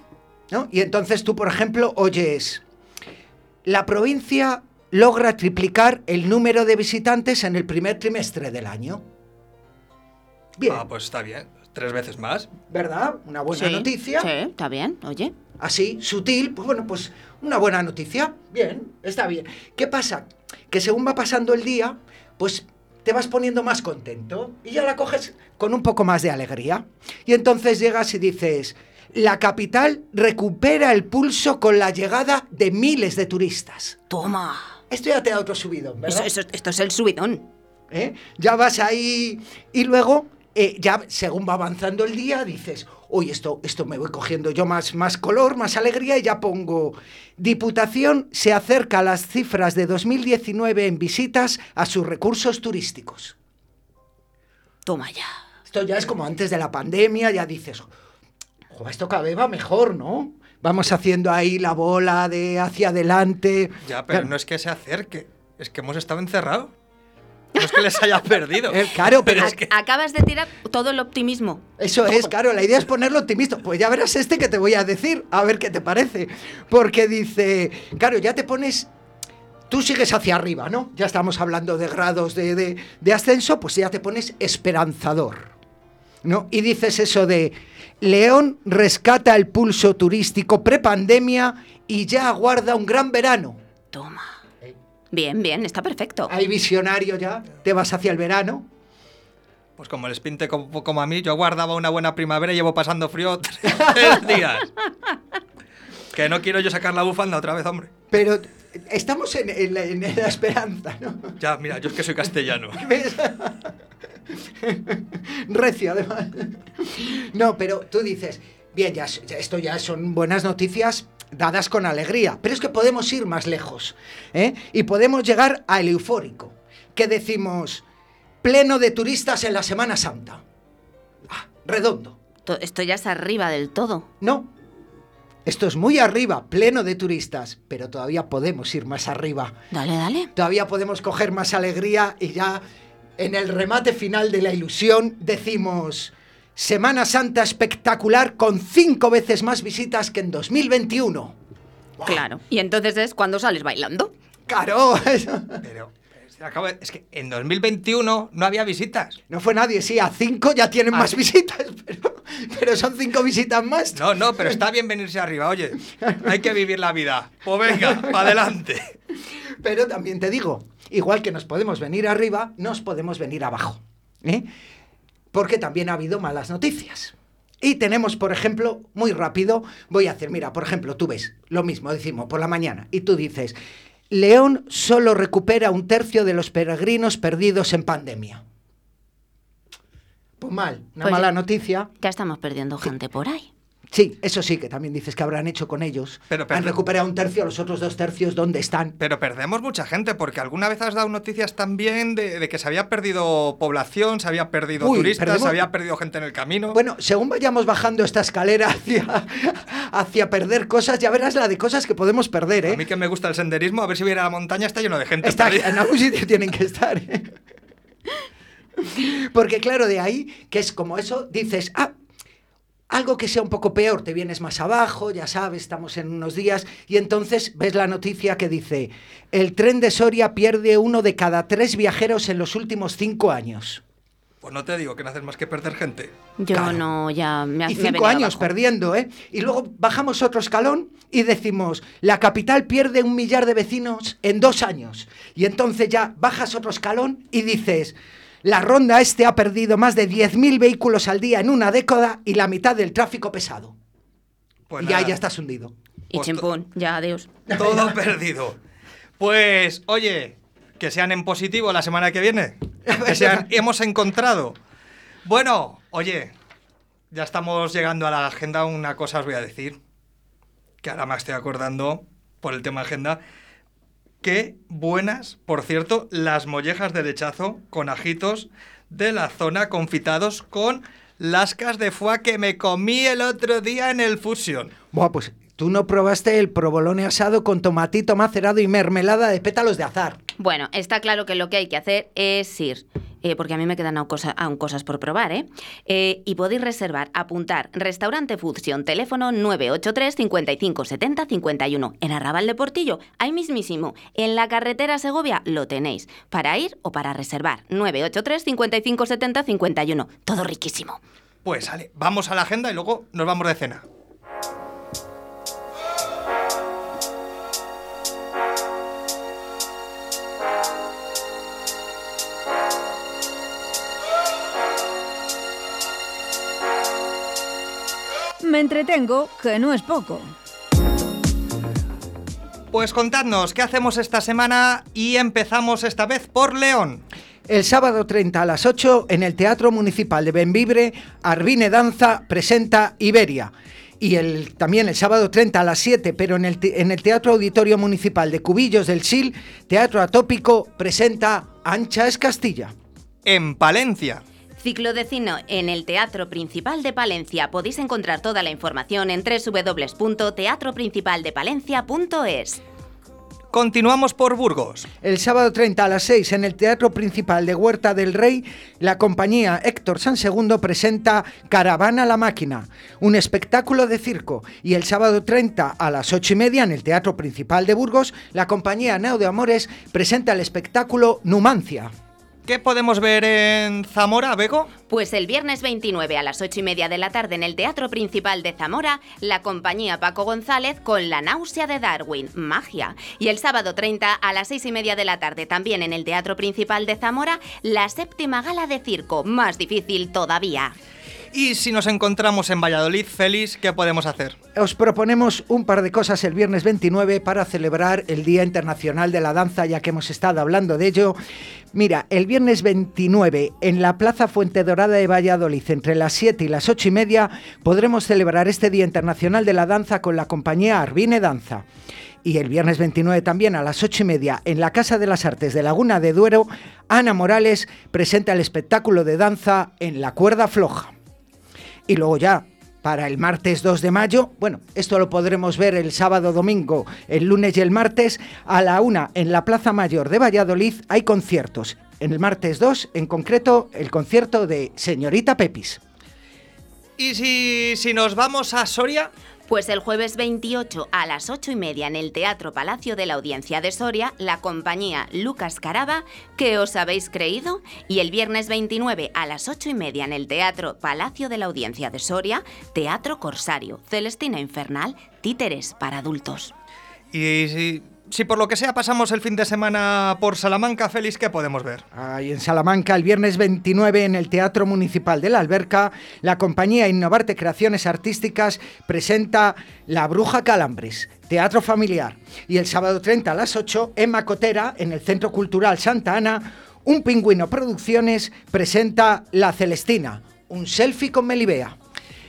¿no? Y entonces tú, por ejemplo, oyes, la provincia logra triplicar el número de visitantes en el primer trimestre del año. Bien, Ah, pues está bien. Tres veces más. ¿verdad? Una buena Sí, noticia. Sí, está bien, oye. Así, sutil, pues bueno, pues una buena noticia. Bien, está bien. ¿Qué pasa? Que según va pasando el día, pues te vas poniendo más contento y ya la coges con un poco más de alegría. Y entonces llegas y dices, la capital recupera el pulso con la llegada de miles de turistas. Toma. Esto ya te da otro subidón, ¿verdad? Eso- eso- esto es el subidón. ¿eh? Ya vas ahí y luego, eh, ya según va avanzando el día, dices, uy, esto, esto me voy cogiendo yo más, más color, más alegría y ya pongo, Diputación se acerca a las cifras de 2019 en visitas a sus recursos turísticos. Toma ya. Esto ya es como antes de la pandemia, ya dices, "Jo, esto cada vez va mejor, ¿no? Vamos haciendo ahí la bola de hacia adelante. Ya, pero no es que se acerque, es que hemos estado encerrados. No es que les haya perdido. Eh, claro, pero Ac- Acabas de tirar todo el optimismo. Eso es, claro, la idea es ponerlo optimista. Pues ya verás este que te voy a decir, a ver qué te parece. Porque dice, claro, ya te pones... Tú sigues hacia arriba, ¿no? Ya estamos hablando de grados de, de- de ascenso, pues ya te pones esperanzador, ¿no? Y dices eso de, León rescata el pulso turístico prepandemia y ya aguarda un gran verano. Toma. Bien, bien, está perfecto. Hay visionario ya, te vas hacia el verano. Pues como les pinte como, como a mí, yo guardaba una buena primavera y llevo pasando frío tres días. Que no quiero yo sacar la bufanda otra vez, hombre. Pero estamos en, en la, en la esperanza, ¿no? Ya, mira, yo es que soy castellano. Recio, además. No, pero tú dices, bien, ya, ya esto ya son buenas noticias dadas con alegría, pero es que podemos ir más lejos, ¿eh? Y podemos llegar al eufórico, que decimos, pleno de turistas en la Semana Santa. Ah, redondo. To- Esto ya es arriba del todo. No, esto es muy arriba, pleno de turistas, pero todavía podemos ir más arriba. Dale, dale. Todavía podemos coger más alegría y ya en el remate final de la ilusión decimos Semana Santa espectacular con cinco veces más visitas que en 2021. Claro. Y entonces es cuando sales bailando. Claro, Pero es que acabo de- es que en 2021 no había visitas. no fue nadie, sí, a cinco ya tienen Ah, más visitas, pero, pero son cinco visitas más. No, no, pero está bien venirse arriba, oye. Hay que vivir la vida. Pues venga, para adelante. Pero también te digo, igual que nos podemos venir arriba, nos podemos venir abajo. ¿eh? Porque también ha habido malas noticias. Y tenemos, por ejemplo, muy rápido, voy a hacer, mira, por ejemplo, tú ves lo mismo, decimos, por la mañana, y tú dices, León solo recupera un tercio de los peregrinos perdidos en pandemia. Pues mal, una Pues mala noticia. Ya estamos perdiendo gente por ahí. Sí, eso sí, que también dices que habrán hecho con ellos. Pero, pero- Han recuperado un tercio, los otros dos tercios, ¿dónde están? Pero perdemos mucha gente, porque alguna vez has dado noticias también de, de que se había perdido población, se había perdido Uy, turistas, perdemos- se había perdido gente en el camino. Bueno, según vayamos bajando esta escalera hacia, hacia perder cosas, ya verás la de cosas que podemos perder, A ¿eh? mí que me gusta el senderismo, a ver si viera la montaña, está lleno de gente. Está, perdida. en algún sitio tienen que estar. ¿eh? Porque claro, de ahí, que es como eso, dices, ah, algo que sea un poco peor, te vienes más abajo, ya sabes, estamos en unos días, y entonces ves la noticia que dice, el tren de Soria pierde uno de cada tres viajeros en los últimos cinco años. Pues no te digo que no haces más que perder gente. Yo Claro. no, ya me ha Y cinco años abajo. perdiendo, ¿eh? Y luego bajamos otro escalón y decimos, la capital pierde un millar de vecinos en dos años. Y entonces ya bajas otro escalón y dices, la ronda este ha perdido más de 10.000 vehículos al día en una década y la mitad del tráfico pesado. Pues y ya, nada, ya estás hundido. Y Pues chimpún, ya adiós. Todo perdido. Pues, oye, que sean en positivo la semana que viene. Que sean hemos encontrado. Bueno, oye, ya estamos llegando a la agenda. Una cosa os voy a decir. Que ahora me estoy acordando por el tema agenda. Qué buenas, por cierto, las mollejas de lechazo con ajitos de la zona confitados con lascas de foie que me comí el otro día en el Fusion. Buah, pues tú no probaste el provolone asado con tomatito macerado y mermelada de pétalos de azar. Bueno, está claro que lo que hay que hacer es ir, eh, porque a mí me quedan aún, cosa- aún cosas por probar, ¿eh? Eh, Y podéis reservar, apuntar, Restaurante Fusión, teléfono 983 55 70 51. En Arrabal de Portillo, ahí mismísimo, en la carretera Segovia, lo tenéis. Para ir o para reservar, 983 55 70 51. Todo riquísimo. Pues sale, vamos a la agenda y luego nos vamos de cena. Me entretengo, que no es poco. Pues contadnos, ¿qué hacemos esta semana? Y empezamos esta vez por León. El sábado 30 a las 8 en el Teatro Municipal de Benvibre, Arbine Danza presenta Iberia. Y el, también el sábado 30 a las 7, pero en el, en el Teatro Auditorio Municipal de Cubillos del Sil, Teatro Atópico presenta Ancha es Castilla. En Palencia. Ciclo de cine en el Teatro Principal de Palencia. Podéis encontrar toda la información en www.teatroprincipaldepalencia.es. Continuamos por Burgos. El sábado 30 a las 6 en el Teatro Principal de Huerta del Rey, la compañía Héctor San Segundo presenta Caravana la Máquina, un espectáculo de circo. Y el sábado 30 a las 8 y media en el Teatro Principal de Burgos, la compañía Neo de Amores presenta el espectáculo Numancia. ¿Qué podemos ver en Zamora, Bego? Pues el viernes 29 a las 8 y media de la tarde en el Teatro Principal de Zamora, la compañía Paco González con La náusea de Darwin, magia. Y el sábado 30 a las 6 y media de la tarde también en el Teatro Principal de Zamora, la séptima gala de circo, más difícil todavía. Y si nos encontramos en Valladolid, Félix, ¿qué podemos hacer? Os proponemos un par de cosas el viernes 29 para celebrar el Día Internacional de la Danza, ya que hemos estado hablando de ello. Mira, el viernes 29 en la Plaza Fuente Dorada de Valladolid, entre las 7 y las 8 y media, podremos celebrar este Día Internacional de la Danza con la compañía Arbine Danza. Y el viernes 29 también a las 8 y media en la Casa de las Artes de Laguna de Duero, Ana Morales presenta el espectáculo de danza en la cuerda floja. Y luego ya, para el martes 2 de mayo, bueno, esto lo podremos ver el sábado, domingo, el lunes y el martes, a la una en la Plaza Mayor de Valladolid hay conciertos. En el martes 2, en concreto, el concierto de Señorita Pepis. Y si, si nos vamos a Soria, Pues el jueves 28 a las 8 y media en el Teatro Palacio de la Audiencia de Soria, la compañía Lucas Caraba, ¿qué os habéis creído? Y el viernes 29 a las 8 y media en el Teatro Palacio de la Audiencia de Soria, Teatro Corsario, Celestina Infernal, títeres para adultos. y si por lo que sea pasamos el fin de semana por Salamanca, Félix, ¿qué podemos ver? Ahí en Salamanca, el viernes 29 en el Teatro Municipal de la Alberca, la compañía Innovarte Creaciones Artísticas presenta La Bruja Calambres, teatro familiar. Y el sábado 30 a las 8, en Macotera, en el Centro Cultural Santa Ana, Un Pingüino Producciones presenta La Celestina, un selfie con Melibea.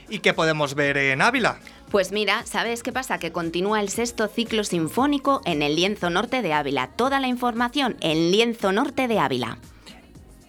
¿Y qué podemos ver en Ávila? Pues mira, ¿sabes qué pasa? Que continúa el sexto ciclo sinfónico en el Lienzo Norte de Ávila. Toda la información en Lienzo Norte de Ávila.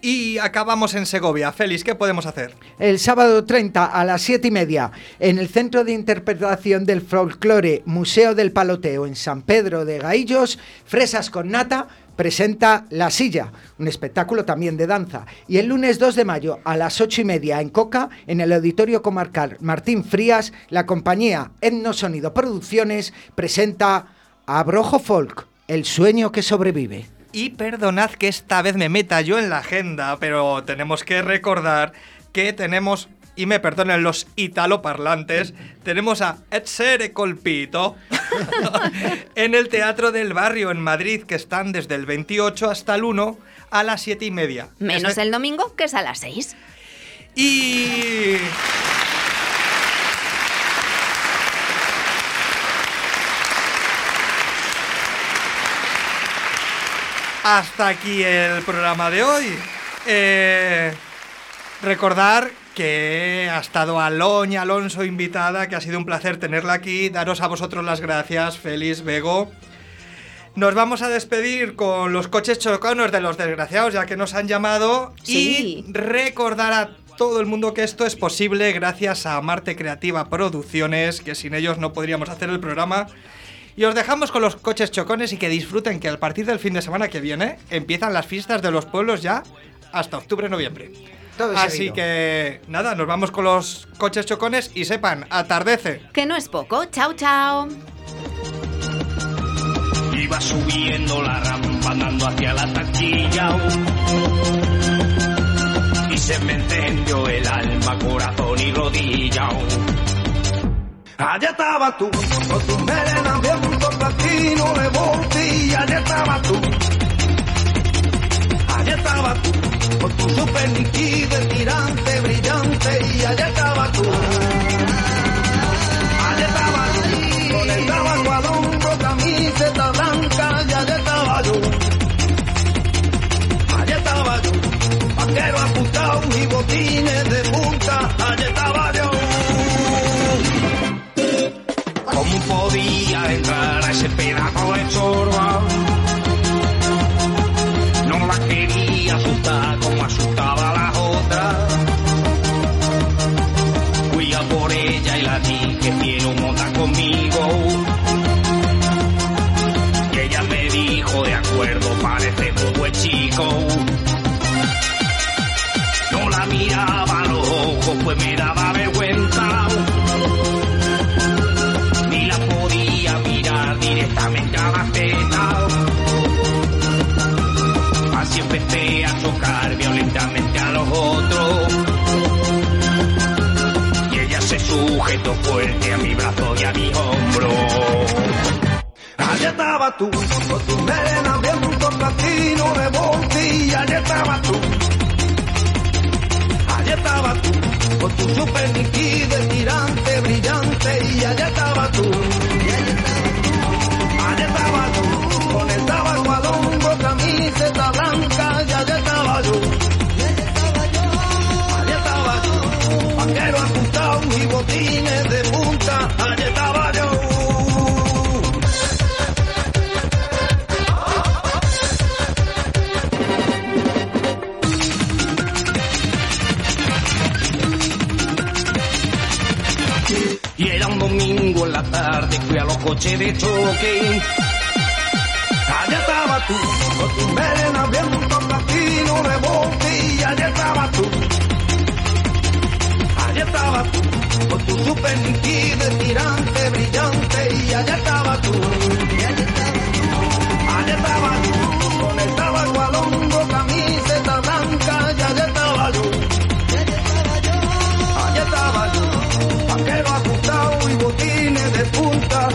Y acabamos en Segovia. Félix, ¿qué podemos hacer? El sábado 30 a las 7 y media en el Centro de Interpretación del Folclore Museo del Paloteo en San Pedro de Gaillos, Fresas con Nata presenta La Silla, un espectáculo también de danza. Y el lunes 2 de mayo a las 8 y media en Coca, en el Auditorio Comarcal Martín Frías, la compañía Etno Sonido Producciones presenta Abrojo Folk, el sueño que sobrevive. Y perdonad que esta vez me meta yo en la agenda, pero tenemos que recordar que tenemos, y me perdonen los italoparlantes, tenemos a Edsere Colpito en el Teatro del Barrio en Madrid, que están desde el 28 hasta el 1 a las 7 y media. Menos el domingo, que es a las 6. Y... Hasta aquí el programa de hoy. Eh, recordar que ha estado Aloña Alonso invitada, que ha sido un placer tenerla aquí. Daros a vosotros las gracias, Félix, Bego. Nos vamos a despedir con los coches chocanos de los desgraciados, ya que nos han llamado. Sí. Y recordar a todo el mundo que esto es posible gracias a Marte Creativa Producciones, que sin ellos no podríamos hacer el programa. Y os dejamos con los coches chocones y que disfruten que a partir del fin de semana que viene empiezan las fiestas de los pueblos ya hasta octubre-noviembre. Todo Así seguido. que nada, nos vamos con los coches chocones y sepan, atardece. Que no es poco. Chao, chao. Iba subiendo la rampa andando hacia la taquilla y se me encendió el alma, corazón y rodilla. Allá estaba tú, con tu melena bien por platino de botella, allá estaba tú. Allá estaba tú, por tu super líquido, tirante, brillante y allá estaba tú. Allá estaba tú, con el tabaco al hombro, camiseta blanca y allá estaba yo. Allá estaba yo, vaquero ajustado y botines de estaba tú, con tu melena bien platino de monte, y allá estaba tú. Allá estaba tú, con tu super nitidez tirante, brillante, y allá estaba tú. Allá estaba tú, con el tabaco al hombro, camiseta blanca, y allá estaba yo. Allá estaba yo, vaquero apuntado y botines coches de. Allá estaba tú, con tu melena bien platino rebote, y allá estaba tú. Allá estaba tú, con tu super nitidez tirante, brillante, y allá estaba tú. Allá estaba tú. Allá estaba tú, con el tabaco al hombro, camiseta blanca, y allá estaba yo. Allá estaba yo, vaquero ajustado y botines de punta,